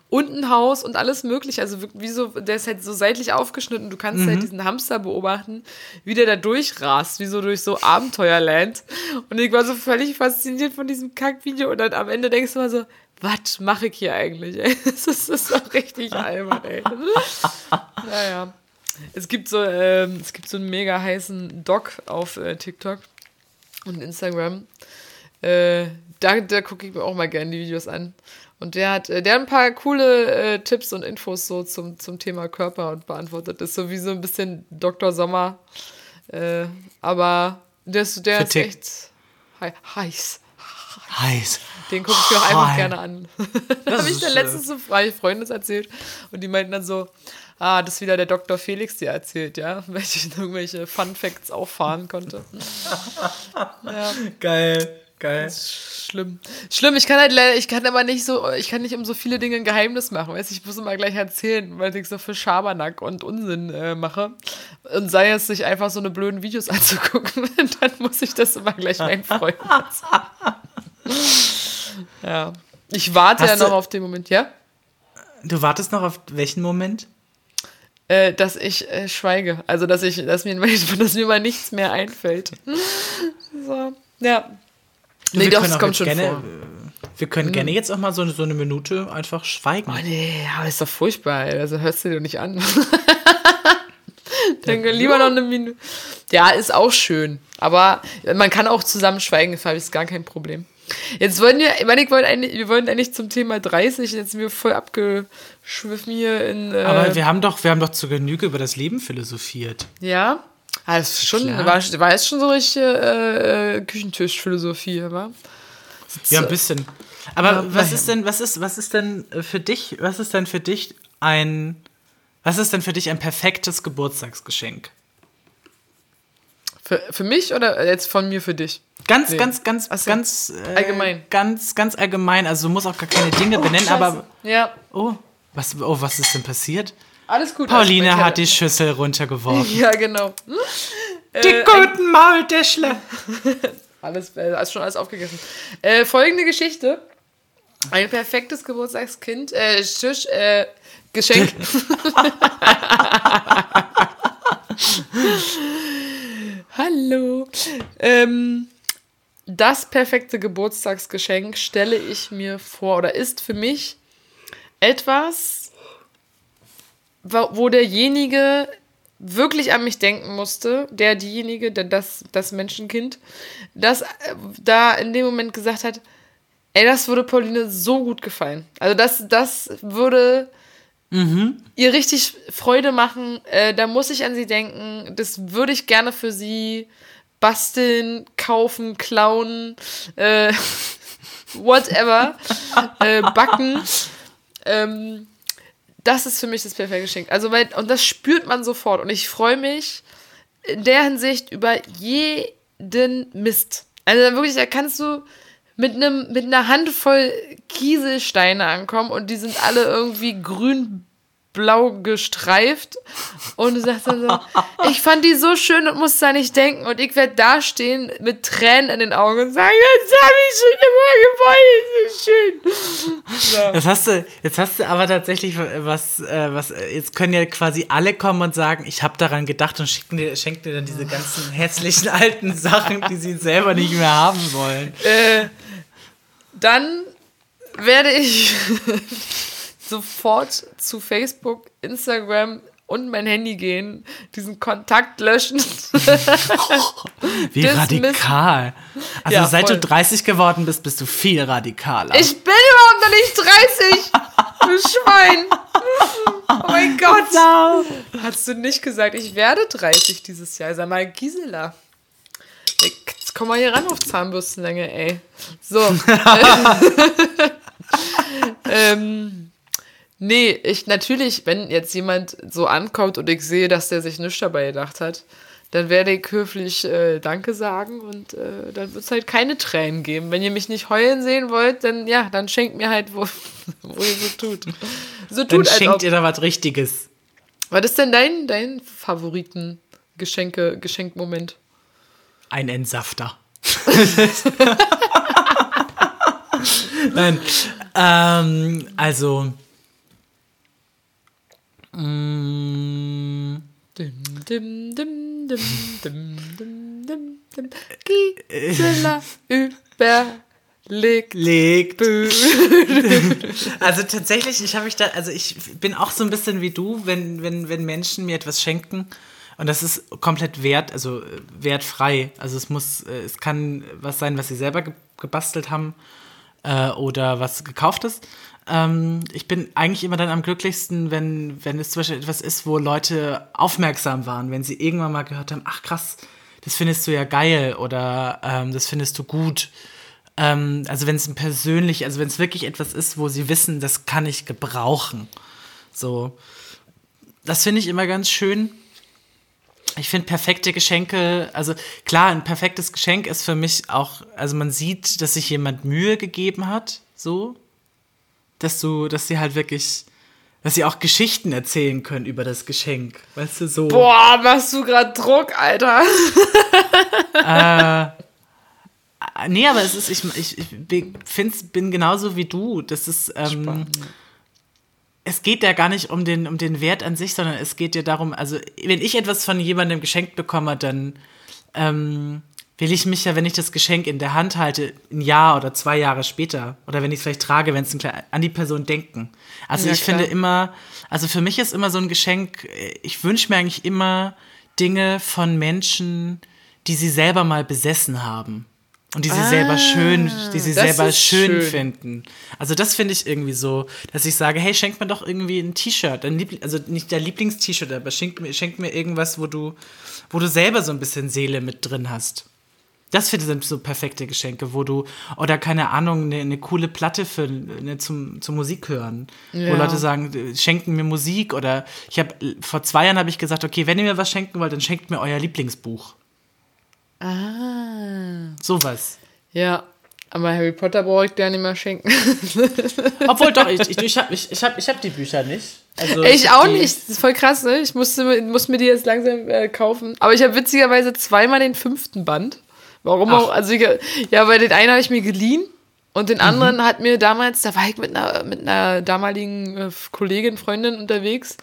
Und ein Haus und alles mögliche. Also wie so, der ist halt so seitlich aufgeschnitten. Du kannst halt mhm. halt diesen Hamster beobachten, wie der da durchrast, wie so durch so Abenteuerland. Und ich war so völlig fasziniert von diesem Kackvideo. Und dann am Ende denkst du mal so, was mache ich hier eigentlich? Ey? Das ist, das ist doch richtig albern, ey. naja. Es gibt so, ähm, es gibt so einen mega heißen Doc auf äh, TikTok und Instagram. Äh, da da gucke ich mir auch mal gerne die Videos an. Und der hat, äh, der hat ein paar coole äh, Tipps und Infos so zum, zum Thema Körper und beantwortet. Das ist so wie so ein bisschen Dr. Sommer. Äh, aber der Für ist Tick. echt hei- heiß. Heiß. Den gucke ich mir auch einfach gerne an. Das habe ich dann letztens so frei Freundes erzählt und die meinten dann so, ah, das ist wieder der Dr. Felix dir erzählt, ja, weil ich irgendwelche Fun Facts auffahren konnte. ja, Geil, geil. schlimm. Schlimm, ich kann halt leider, ich kann aber nicht so, ich kann nicht um so viele Dinge ein Geheimnis machen, weißt du, ich muss immer gleich erzählen, weil ich so für Schabernack und Unsinn äh, mache. Und sei es sich einfach so eine blöden Videos anzugucken, dann muss ich das immer gleich meinen Freunden erzählen. Ja. Ich warte Hast ja noch du- auf den Moment, ja? Du wartest noch auf welchen Moment? Äh, dass ich äh, schweige. Also, dass ich, dass mir, dass mir mal nichts mehr einfällt. so, ja. Nee, wir doch, können es kommt schon gerne, vor. Wir können gerne jetzt auch mal so, so eine Minute einfach schweigen. Oh nee, aber ist doch furchtbar, ey. Also hörst du dir doch nicht an. Dann lieber noch eine Minute. Ja, ist auch schön. Aber man kann auch zusammen schweigen, das ist gar kein Problem. Jetzt wollen wir, ich meine, ich wollte eigentlich, wir wollten eigentlich zum Thema 30, jetzt sind wir voll abgeschwiffen hier in. Äh, Aber wir haben doch, wir haben doch zu Genüge über das Leben philosophiert. ja. Ah, das ist schon, Klar. war, war jetzt schon so richtig äh, äh, Küchentischphilosophie, aber. Ja, ein bisschen. Aber Ja, was ist denn, was ist, was ist denn für dich, was ist denn für dich ein, was ist denn für dich ein perfektes Geburtstagsgeschenk? Für, für mich oder jetzt von mir für dich? Ganz, Nee. ganz, ganz, so. ganz äh, Allgemein. Ganz, ganz allgemein. Also du musst auch gar keine Dinge benennen, aber Ja, oh, was, oh, was ist denn passiert? alles gut. Pauline Also, hat die Schüssel runtergeworfen. Ja, genau. Hm? Die Äh, guten Maultäschle. Alles, äh, ist schon alles aufgegessen. Äh, folgende Geschichte. Ein perfektes Geburtstagskind, äh, Schisch, äh, Geschenk. Hallo. Ähm, das perfekte Geburtstagsgeschenk stelle ich mir vor oder ist für mich etwas, wo derjenige wirklich an mich denken musste, der diejenige, der das, das Menschenkind, das äh, da in dem Moment gesagt hat, ey, das würde Pauline so gut gefallen. Also das, das würde ihr richtig Freude machen. Äh, da muss ich an sie denken. Das würde ich gerne für sie basteln, kaufen, klauen, äh, whatever, äh, backen. Ähm, das ist für mich das perfekte Geschenk. Also, weil, und das spürt man sofort. Und ich freue mich in der Hinsicht über jeden Mist. Also wirklich, da kannst du mit einem mit einer Handvoll Kieselsteine ankommen und die sind alle irgendwie grün blau gestreift und du sagst dann so, ich fand die so schön und muss da nicht denken und ich werde da stehen mit Tränen in den Augen und sagen, das habe ich schon immer gewollt, ist so schön. Jetzt hast du, jetzt hast du aber tatsächlich was, äh, was, äh, jetzt können ja quasi alle kommen und sagen, ich habe daran gedacht und schicken dir, schenken dir dann diese ganzen hässlichen alten Sachen, die sie selber nicht mehr haben wollen. Äh, dann werde ich sofort zu Facebook, Instagram und mein Handy gehen, diesen Kontakt löschen. Wie radikal. Also Ja, seit voll. du 30 geworden bist, bist du viel radikaler. Ich bin überhaupt noch nicht 30! Du Schwein! Oh mein Gott! Hast du nicht gesagt, ich werde 30 dieses Jahr? Sag mal, Gisela. Jetzt komm mal hier ran auf Zahnbürstenlänge, ey. So. ähm, nee, ich natürlich, wenn jetzt jemand so ankommt und ich sehe, dass der sich nichts dabei gedacht hat, dann werde ich höflich äh, Danke sagen und äh, dann wird es halt keine Tränen geben. Wenn ihr mich nicht heulen sehen wollt, dann ja, dann schenkt mir halt, wo, wo ihr so tut. So Dann tut, ob. schenkt ihr da was Richtiges. Was ist denn dein, dein Favoriten-Geschenke, Geschenkmoment? Ein Entsafter. Nein. Ähm, also. Mm, Dim, dim, dim, dim, dim, dim, dim, dim. Gisela überlegt. legt. Also tatsächlich, ich habe mich da, also ich bin auch so ein bisschen wie du, wenn, wenn, wenn Menschen mir etwas schenken und das ist komplett wert, also äh, wertfrei. Also es muss, äh, es kann was sein, was sie selber ge gebastelt haben äh, oder was gekauft ist. Ähm, ich bin eigentlich immer dann am glücklichsten, wenn, wenn es zum Beispiel etwas ist, wo Leute aufmerksam waren, wenn sie irgendwann mal gehört haben, ach krass, das findest du ja geil oder ähm, das findest du gut. Ähm, also wenn es ein persönlich, also wenn es wirklich etwas ist, wo sie wissen, das kann ich gebrauchen. So, das finde ich immer ganz schön. Ich finde perfekte Geschenke, also klar, ein perfektes Geschenk ist für mich auch, also man sieht, dass sich jemand Mühe gegeben hat, so, dass du, dass sie halt wirklich, dass sie auch Geschichten erzählen können über das Geschenk, weißt du, so. Boah, machst du gerade Druck, Alter. äh, nee, aber es ist, ich, ich, ich find's, bin genauso wie du, das ist, ähm, es geht ja gar nicht um den, um den Wert an sich, sondern es geht ja darum, also wenn ich etwas von jemandem geschenkt bekomme, dann ähm, will ich mich ja, wenn ich das Geschenk in der Hand halte, ein Jahr oder zwei Jahre später, oder wenn ich es vielleicht trage, wenn es an die Person denken. Also ja, ich klar. finde immer, also für mich ist immer so ein Geschenk, ich wünsche mir eigentlich immer Dinge von Menschen, die sie selber mal besessen haben. Und die sie ah, selber schön, die sie selber schön, schön, finden. Also das finde ich irgendwie so, dass ich sage, hey, schenk mir doch irgendwie ein T-Shirt, also nicht der Lieblings-T-Shirt, aber schenk mir, schenk mir irgendwas, wo du, wo du selber so ein bisschen Seele mit drin hast. Das finde ich so perfekte Geschenke, wo du, oder keine Ahnung, eine, eine coole Platte für eine, zum, zum Musik hören. Ja. Wo Leute sagen, schenken mir Musik oder ich habe vor zwei Jahren habe ich gesagt, okay, wenn ihr mir was schenken wollt, dann schenkt mir euer Lieblingsbuch. Ah. Sowas. Ja, aber Harry Potter brauche ich dir nicht mehr schenken. Obwohl doch, ich, ich, ich habe ich, ich hab, ich hab die Bücher nicht. Also, ich, ich auch nicht. Das ist voll krass, ne? Ich musste, muss mir die jetzt langsam äh, kaufen. Aber ich habe witzigerweise zweimal den fünften Band. Warum Ach. auch? Also ich, ja, weil den einen habe ich mir geliehen und den anderen mhm. hat mir damals, da war ich mit einer, mit einer damaligen äh, Kollegin, Freundin unterwegs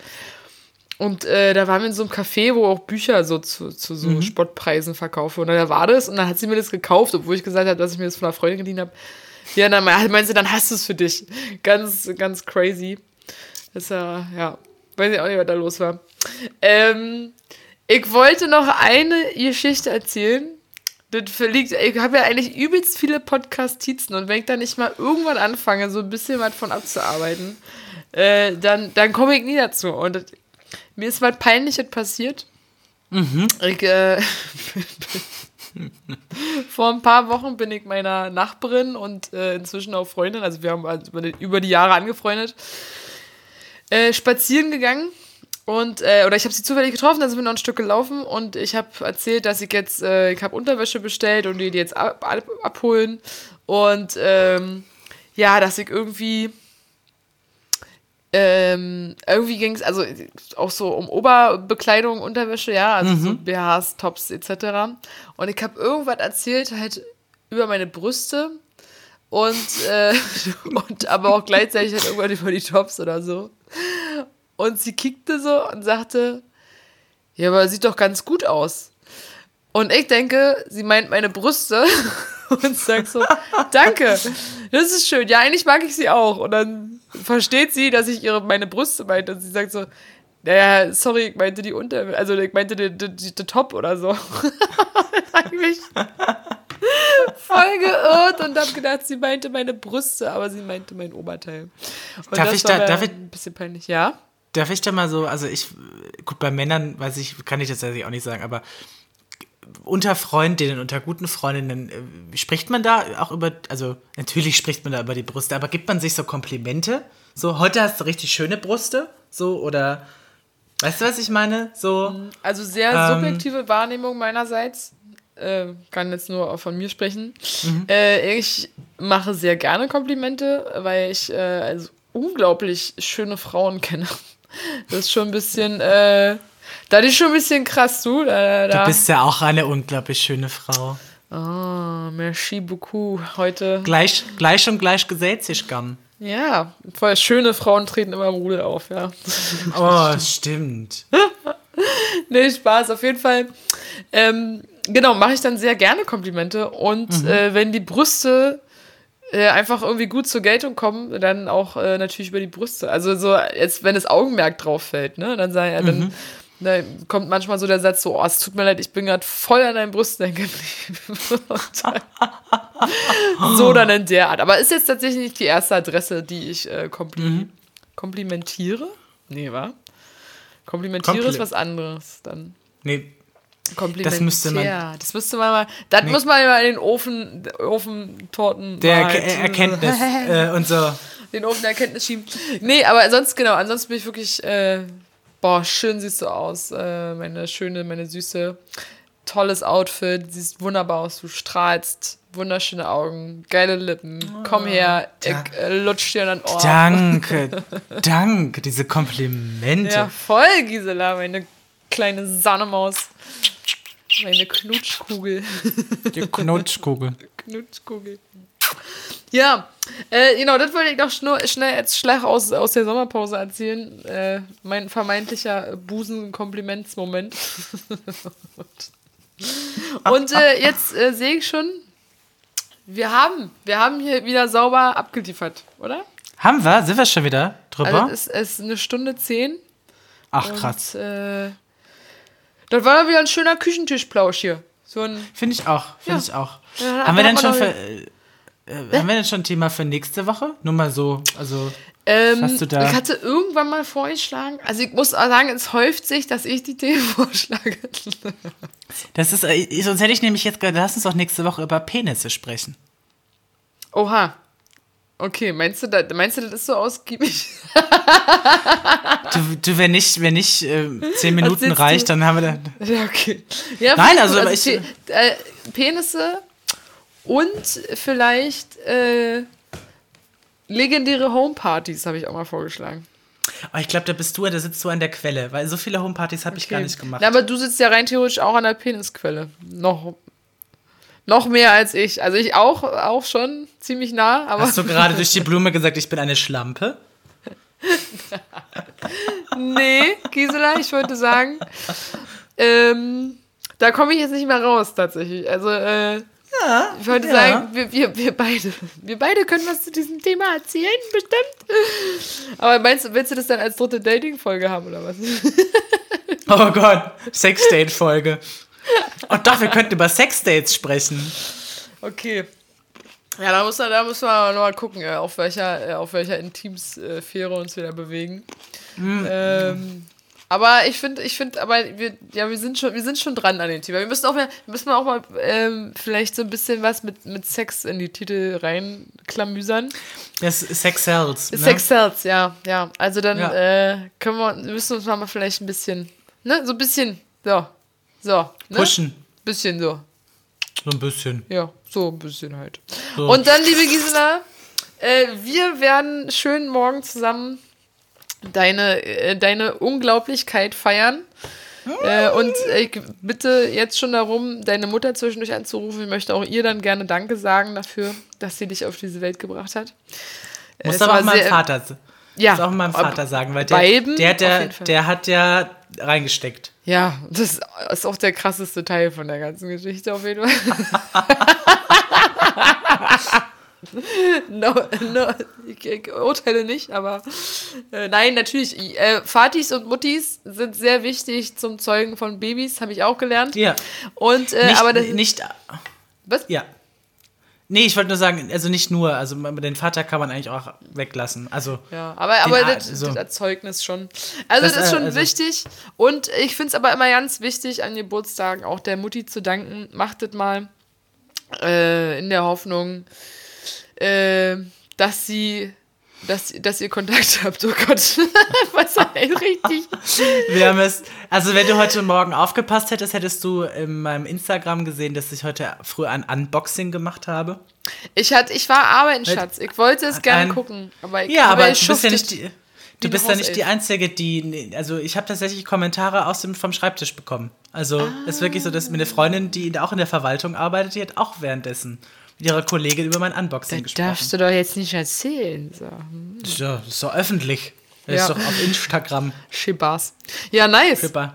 und äh, da waren wir in so einem Café, wo auch Bücher so zu, zu so mhm. Spottpreisen verkaufen. Und da war das und dann hat sie mir das gekauft, obwohl ich gesagt habe, dass ich mir das von einer Freundin geliehen habe. Ja, dann meinte sie, dann hast du es für dich. Ganz, ganz crazy. Das ist ja, ja, weiß ich auch nicht, was da los war. Ähm, ich wollte noch eine Geschichte erzählen. Das verliegt, ich habe ja eigentlich übelst viele Podcast-Tizen und wenn ich da nicht mal irgendwann anfange, so ein bisschen was von abzuarbeiten, äh, dann, dann komme ich nie dazu. Und das, mir ist was Peinliches passiert. Mhm. Ich, äh, vor ein paar Wochen bin ich meiner Nachbarin und äh, inzwischen auch Freundin, also wir haben über, die, über die Jahre angefreundet, äh, spazieren gegangen. Und, äh, oder ich habe sie zufällig getroffen, dann sind wir noch ein Stück gelaufen und ich habe erzählt, dass ich jetzt, äh, ich habe Unterwäsche bestellt und die, die jetzt ab, ab, abholen. Und ähm, ja, dass ich irgendwie ähm, irgendwie ging es also auch so um Oberbekleidung, Unterwäsche, ja, also mhm. so BHs, Tops etc. Und ich habe irgendwas erzählt halt über meine Brüste und, äh, und aber auch gleichzeitig halt irgendwann über die Tops oder so. Und sie kickte so und sagte, ja, aber sieht doch ganz gut aus. Und ich denke, sie meint meine Brüste und sagt so, danke, das ist schön. Ja, eigentlich mag ich sie auch. Und dann versteht sie, dass ich ihre, meine Brüste meinte. Und sie sagt so, naja, sorry, ich meinte die Unter, also ich meinte die, die, die, die Top oder so. hab ich mich voll geirrt und hab gedacht, sie meinte meine Brüste, aber sie meinte mein Oberteil. Und darf ich da, darf ich, ein bisschen peinlich, ja? Darf ich da mal so, also ich, gut, bei Männern weiß ich, kann ich das tatsächlich auch nicht sagen, aber unter Freundinnen, unter guten Freundinnen, äh, spricht man da auch über, also natürlich spricht man da über die Brüste, aber gibt man sich so Komplimente? So, heute hast du richtig schöne Brüste? So, oder, weißt du, was ich meine? So. Also sehr ähm, subjektive Wahrnehmung meinerseits. Äh, kann jetzt nur von mir sprechen. Mhm. Äh, ich mache sehr gerne Komplimente, weil ich äh, also unglaublich schöne Frauen kenne. Das ist schon ein bisschen, äh, das ist schon ein bisschen krass, du. Da, da. Du bist ja auch eine unglaublich schöne Frau. Oh, merci beaucoup. Heute. Gleich, gleich und gleich gesät sich gern. Ja, voll schöne Frauen treten immer im Rudel auf, ja. Oh, stimmt. nee, Spaß, auf jeden Fall. Ähm, genau, mache ich dann sehr gerne Komplimente. Und mhm. äh, wenn die Brüste äh, einfach irgendwie gut zur Geltung kommen, dann auch äh, natürlich über die Brüste. Also so, jetzt, wenn das Augenmerk drauf fällt, ne, dann sei ja, dann. Mhm da kommt manchmal so der Satz so, oh, es tut mir leid, ich bin gerade voll an deinen Brüsten hängen geblieben. so dann in der Art. Aber ist jetzt tatsächlich nicht die erste Adresse, die ich äh, kompli mhm. komplimentiere. Nee, wa? Komplimentiere Kompli ist was anderes dann. Nee. Kompliment. Das müsste man- das müsste man mal. Das muss man mal in den Ofen, Ofentorten. Der mal halt- Erkenntnis äh, und so. Den Ofen der Erkenntnis schieben. Nee, aber sonst, genau, ansonsten bin ich wirklich. Äh, boah, schön siehst du aus. Äh, meine schöne, meine süße. Tolles Outfit. Siehst wunderbar aus. Du strahlst. Wunderschöne Augen. Geile Lippen. Komm her. Ich äh, lutsch dir an den Ohr. Danke, danke, diese Komplimente. Ja, voll, Gisela, meine kleine Sahnesmaus. Meine Knutschkugel. Die Knutschkugel. Knutschkugel. Ja, äh, genau, das wollte ich noch schnell als Schlag aus, aus der Sommerpause erzählen. Äh, mein vermeintlicher Busen-Komplimentsmoment. Und äh, jetzt äh, sehe ich schon, wir haben, wir haben hier wieder sauber abgeliefert, oder? Haben wir? Sind wir schon wieder drüber? Also es es ist eine Stunde zehn. Ach, krass. Und, äh, das war dann wieder ein schöner Küchentischplausch hier. So ein Finde ich auch. Finde Ja. ich auch. Ja, haben wir denn schon für, äh, haben wir denn schon ein Thema für nächste Woche? Nur mal so, also Ähm, Hast du da- Ich hatte irgendwann mal vorgeschlagen, also ich muss auch sagen, es häuft sich, dass ich die Themen vorschlage. das ist, äh, sonst hätte ich nämlich jetzt gerade, lass uns doch nächste Woche über Penisse sprechen. Oha. Okay, meinst du, das, meinst du, das ist so ausgiebig? Du, du wenn nicht, wenn nicht äh, zehn Minuten reicht, du- dann haben wir dann. ja, okay. Ja, Nein, also, gut. aber ich- äh, Penisse und vielleicht äh, legendäre Homepartys habe ich auch mal vorgeschlagen. Aber ich glaube, da bist du, da sitzt du an der Quelle, weil so viele Homepartys habe ich gar nicht gemacht. Na, aber du sitzt ja rein theoretisch auch an der Penisquelle. Noch, noch mehr als ich. Also ich auch, auch schon ziemlich nah, aber Hast du gerade durch die Blume gesagt, ich bin eine Schlampe? nee, Gisela, ich wollte sagen, ähm, da komme ich jetzt nicht mehr raus tatsächlich. Also äh, ich wollte ja. sagen, wir, wir, wir beide, wir beide können was zu diesem Thema erzählen, bestimmt. Aber meinst du, willst du das dann als dritte Dating-Folge haben oder was? Oh Gott, Sexdate-Folge. Und doch, wir könnten über Sexdates sprechen. Okay. Ja, da muss man, da muss man noch mal gucken, äh, auf welcher, äh, auf welcher Intimsphäre uns wir da bewegen. Ähm, aber ich finde, ich finde, aber wir, ja, wir sind schon, wir sind schon dran an dem Thema. Wir müssen auch mal, müssen auch mal ähm, vielleicht so ein bisschen was mit, mit Sex in die Titel reinklamüsern. Das Sex Sells. Ne? Sex sells, ja, ja. Also dann Ja. äh, können wir, müssen wir uns mal vielleicht ein bisschen, ne, so ein bisschen, so, so, ne? Pushen. Bisschen so. So ein bisschen. Ja, so ein bisschen halt. So. Und dann, liebe Gisela, äh, wir werden schön morgen zusammen deine, äh, deine Unglaublichkeit feiern. Äh, und ich bitte jetzt schon darum, deine Mutter zwischendurch anzurufen. Ich möchte auch ihr dann gerne Danke sagen dafür, dass sie dich auf diese Welt gebracht hat. Äh, Muss aber auch meinem Vater, Ja, muss auch meinem Vater sagen, weil der, beiden der, der, der hat ja reingesteckt. Ja, das ist auch der krasseste Teil von der ganzen Geschichte auf jeden Fall. no, no, ich, ich urteile nicht, aber äh, nein, natürlich. Äh, Vatis und Muttis sind sehr wichtig zum Zeugen von Babys, habe ich auch gelernt. Ja. Und äh, Nicht, aber das, nicht, was? ja. Nee, ich wollte nur sagen, also nicht nur, also den Vater kann man eigentlich auch weglassen. Also, Ja, aber, aber Ar- das, so. das Erzeugnis schon. Also Das, das, ist äh, schon also- wichtig. Und ich finde es aber immer ganz wichtig, an Geburtstagen auch der Mutti zu danken. Macht das mal äh, in der Hoffnung, äh, dass sie, dass, dass ihr Kontakt habt. Oh Gott, was richtig? wir haben es, also wenn du heute Morgen aufgepasst hättest, hättest du in meinem Instagram gesehen, dass ich heute früh ein Unboxing gemacht habe. Ich, hatte, ich war arbeiten, Schatz. Ich wollte es gerne Ein- gucken. Aber, ich, Ja, aber, ich du bist ja nicht die, du bist ja nicht die. Einzige, die, also ich habe tatsächlich Kommentare aus dem, vom Schreibtisch bekommen. Also es ist wirklich so, dass mir eine Freundin, die auch in der Verwaltung arbeitet, die hat auch währenddessen mit ihrer Kollegin über mein Unboxing Das gesprochen. darfst du doch jetzt nicht erzählen. So. Ja, das ist doch öffentlich. Das Ja. ist doch auf Instagram. Schibbas. Ja, nice. Super.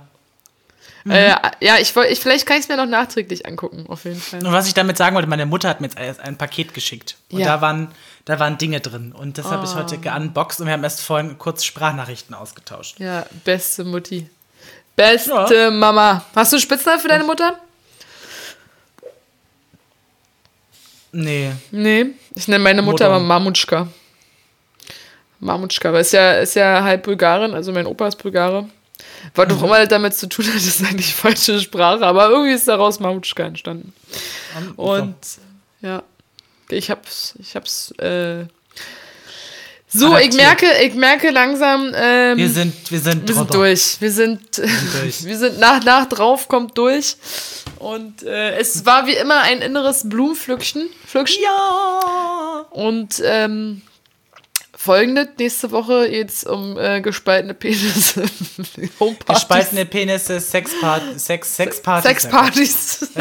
Äh, ja, ich ich, vielleicht kann ich es mir noch nachträglich angucken, auf jeden Fall. Und was ich damit sagen wollte, meine Mutter hat mir jetzt ein, ein Paket geschickt. Und Ja. da, waren, da waren Dinge drin. Und das habe ich Oh. heute geunboxed und wir haben erst vorhin kurz Sprachnachrichten ausgetauscht. Ja, beste Mutti. Beste Mama. Hast du einen Spitznamen für deine Mutter? Nee. Nee, ich nenne meine Mutter aber Mamutschka. Mamutschka, weil ist ja, ist ja halb Bulgarin, also mein Opa ist Bulgare. Was doch immer damit zu tun hat, ist eigentlich falsche Sprache, aber irgendwie ist daraus Mamutschka entstanden. Und ja, ich hab's, ich hab's, äh, so, ich Adaptiert. merke, ich merke langsam, ähm, Wir sind, wir sind, wir sind durch. Wir sind, durch. wir sind nach, nach drauf, kommt durch. Und äh, es war wie immer ein inneres Blumenpflückchen. Pflückchen. Ja. Und ähm, folgendes, nächste Woche jetzt um äh, gespaltene Penisse. Gespaltene Penisse, Sexpart Sex, Sexpartys. Sexpartys.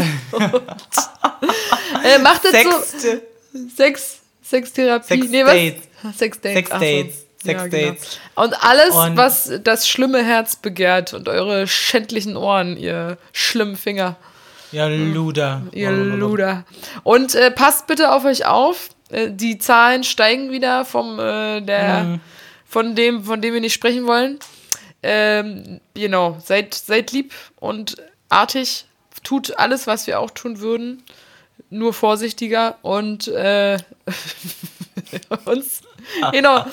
Äh, macht das Sex, so. Sex, Sextherapie. Sex nee, was? Dates. Sex Dates. Sex. Dates. Sex Ja, genau. Dates. Und alles, Und- was das schlimme Herz begehrt und eure schändlichen Ohren, ihr schlimmen Finger, Ja, Luder. ihr Luder. Und äh, passt bitte auf euch auf. Äh, die Zahlen steigen wieder vom äh, der Mhm. von dem, von dem wir nicht sprechen wollen. Ähm, genau, seid, seid lieb und artig. Tut alles, was wir auch tun würden. Nur vorsichtiger und äh, uns. Genau.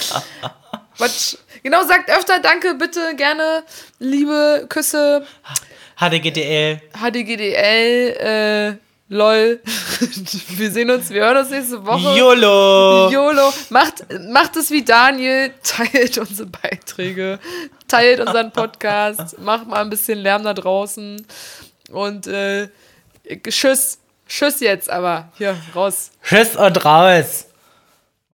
Quatsch. Genau, sagt öfter Danke, bitte, gerne. Liebe Küsse, HDGDL. HDGDL, äh, LOL. wir sehen uns, wir hören uns nächste Woche. YOLO. YOLO. Macht, macht es wie Daniel, teilt unsere Beiträge, teilt unseren Podcast, macht mal ein bisschen Lärm da draußen. Und äh, tschüss. Tschüss jetzt, aber hier, raus. Tschüss und raus.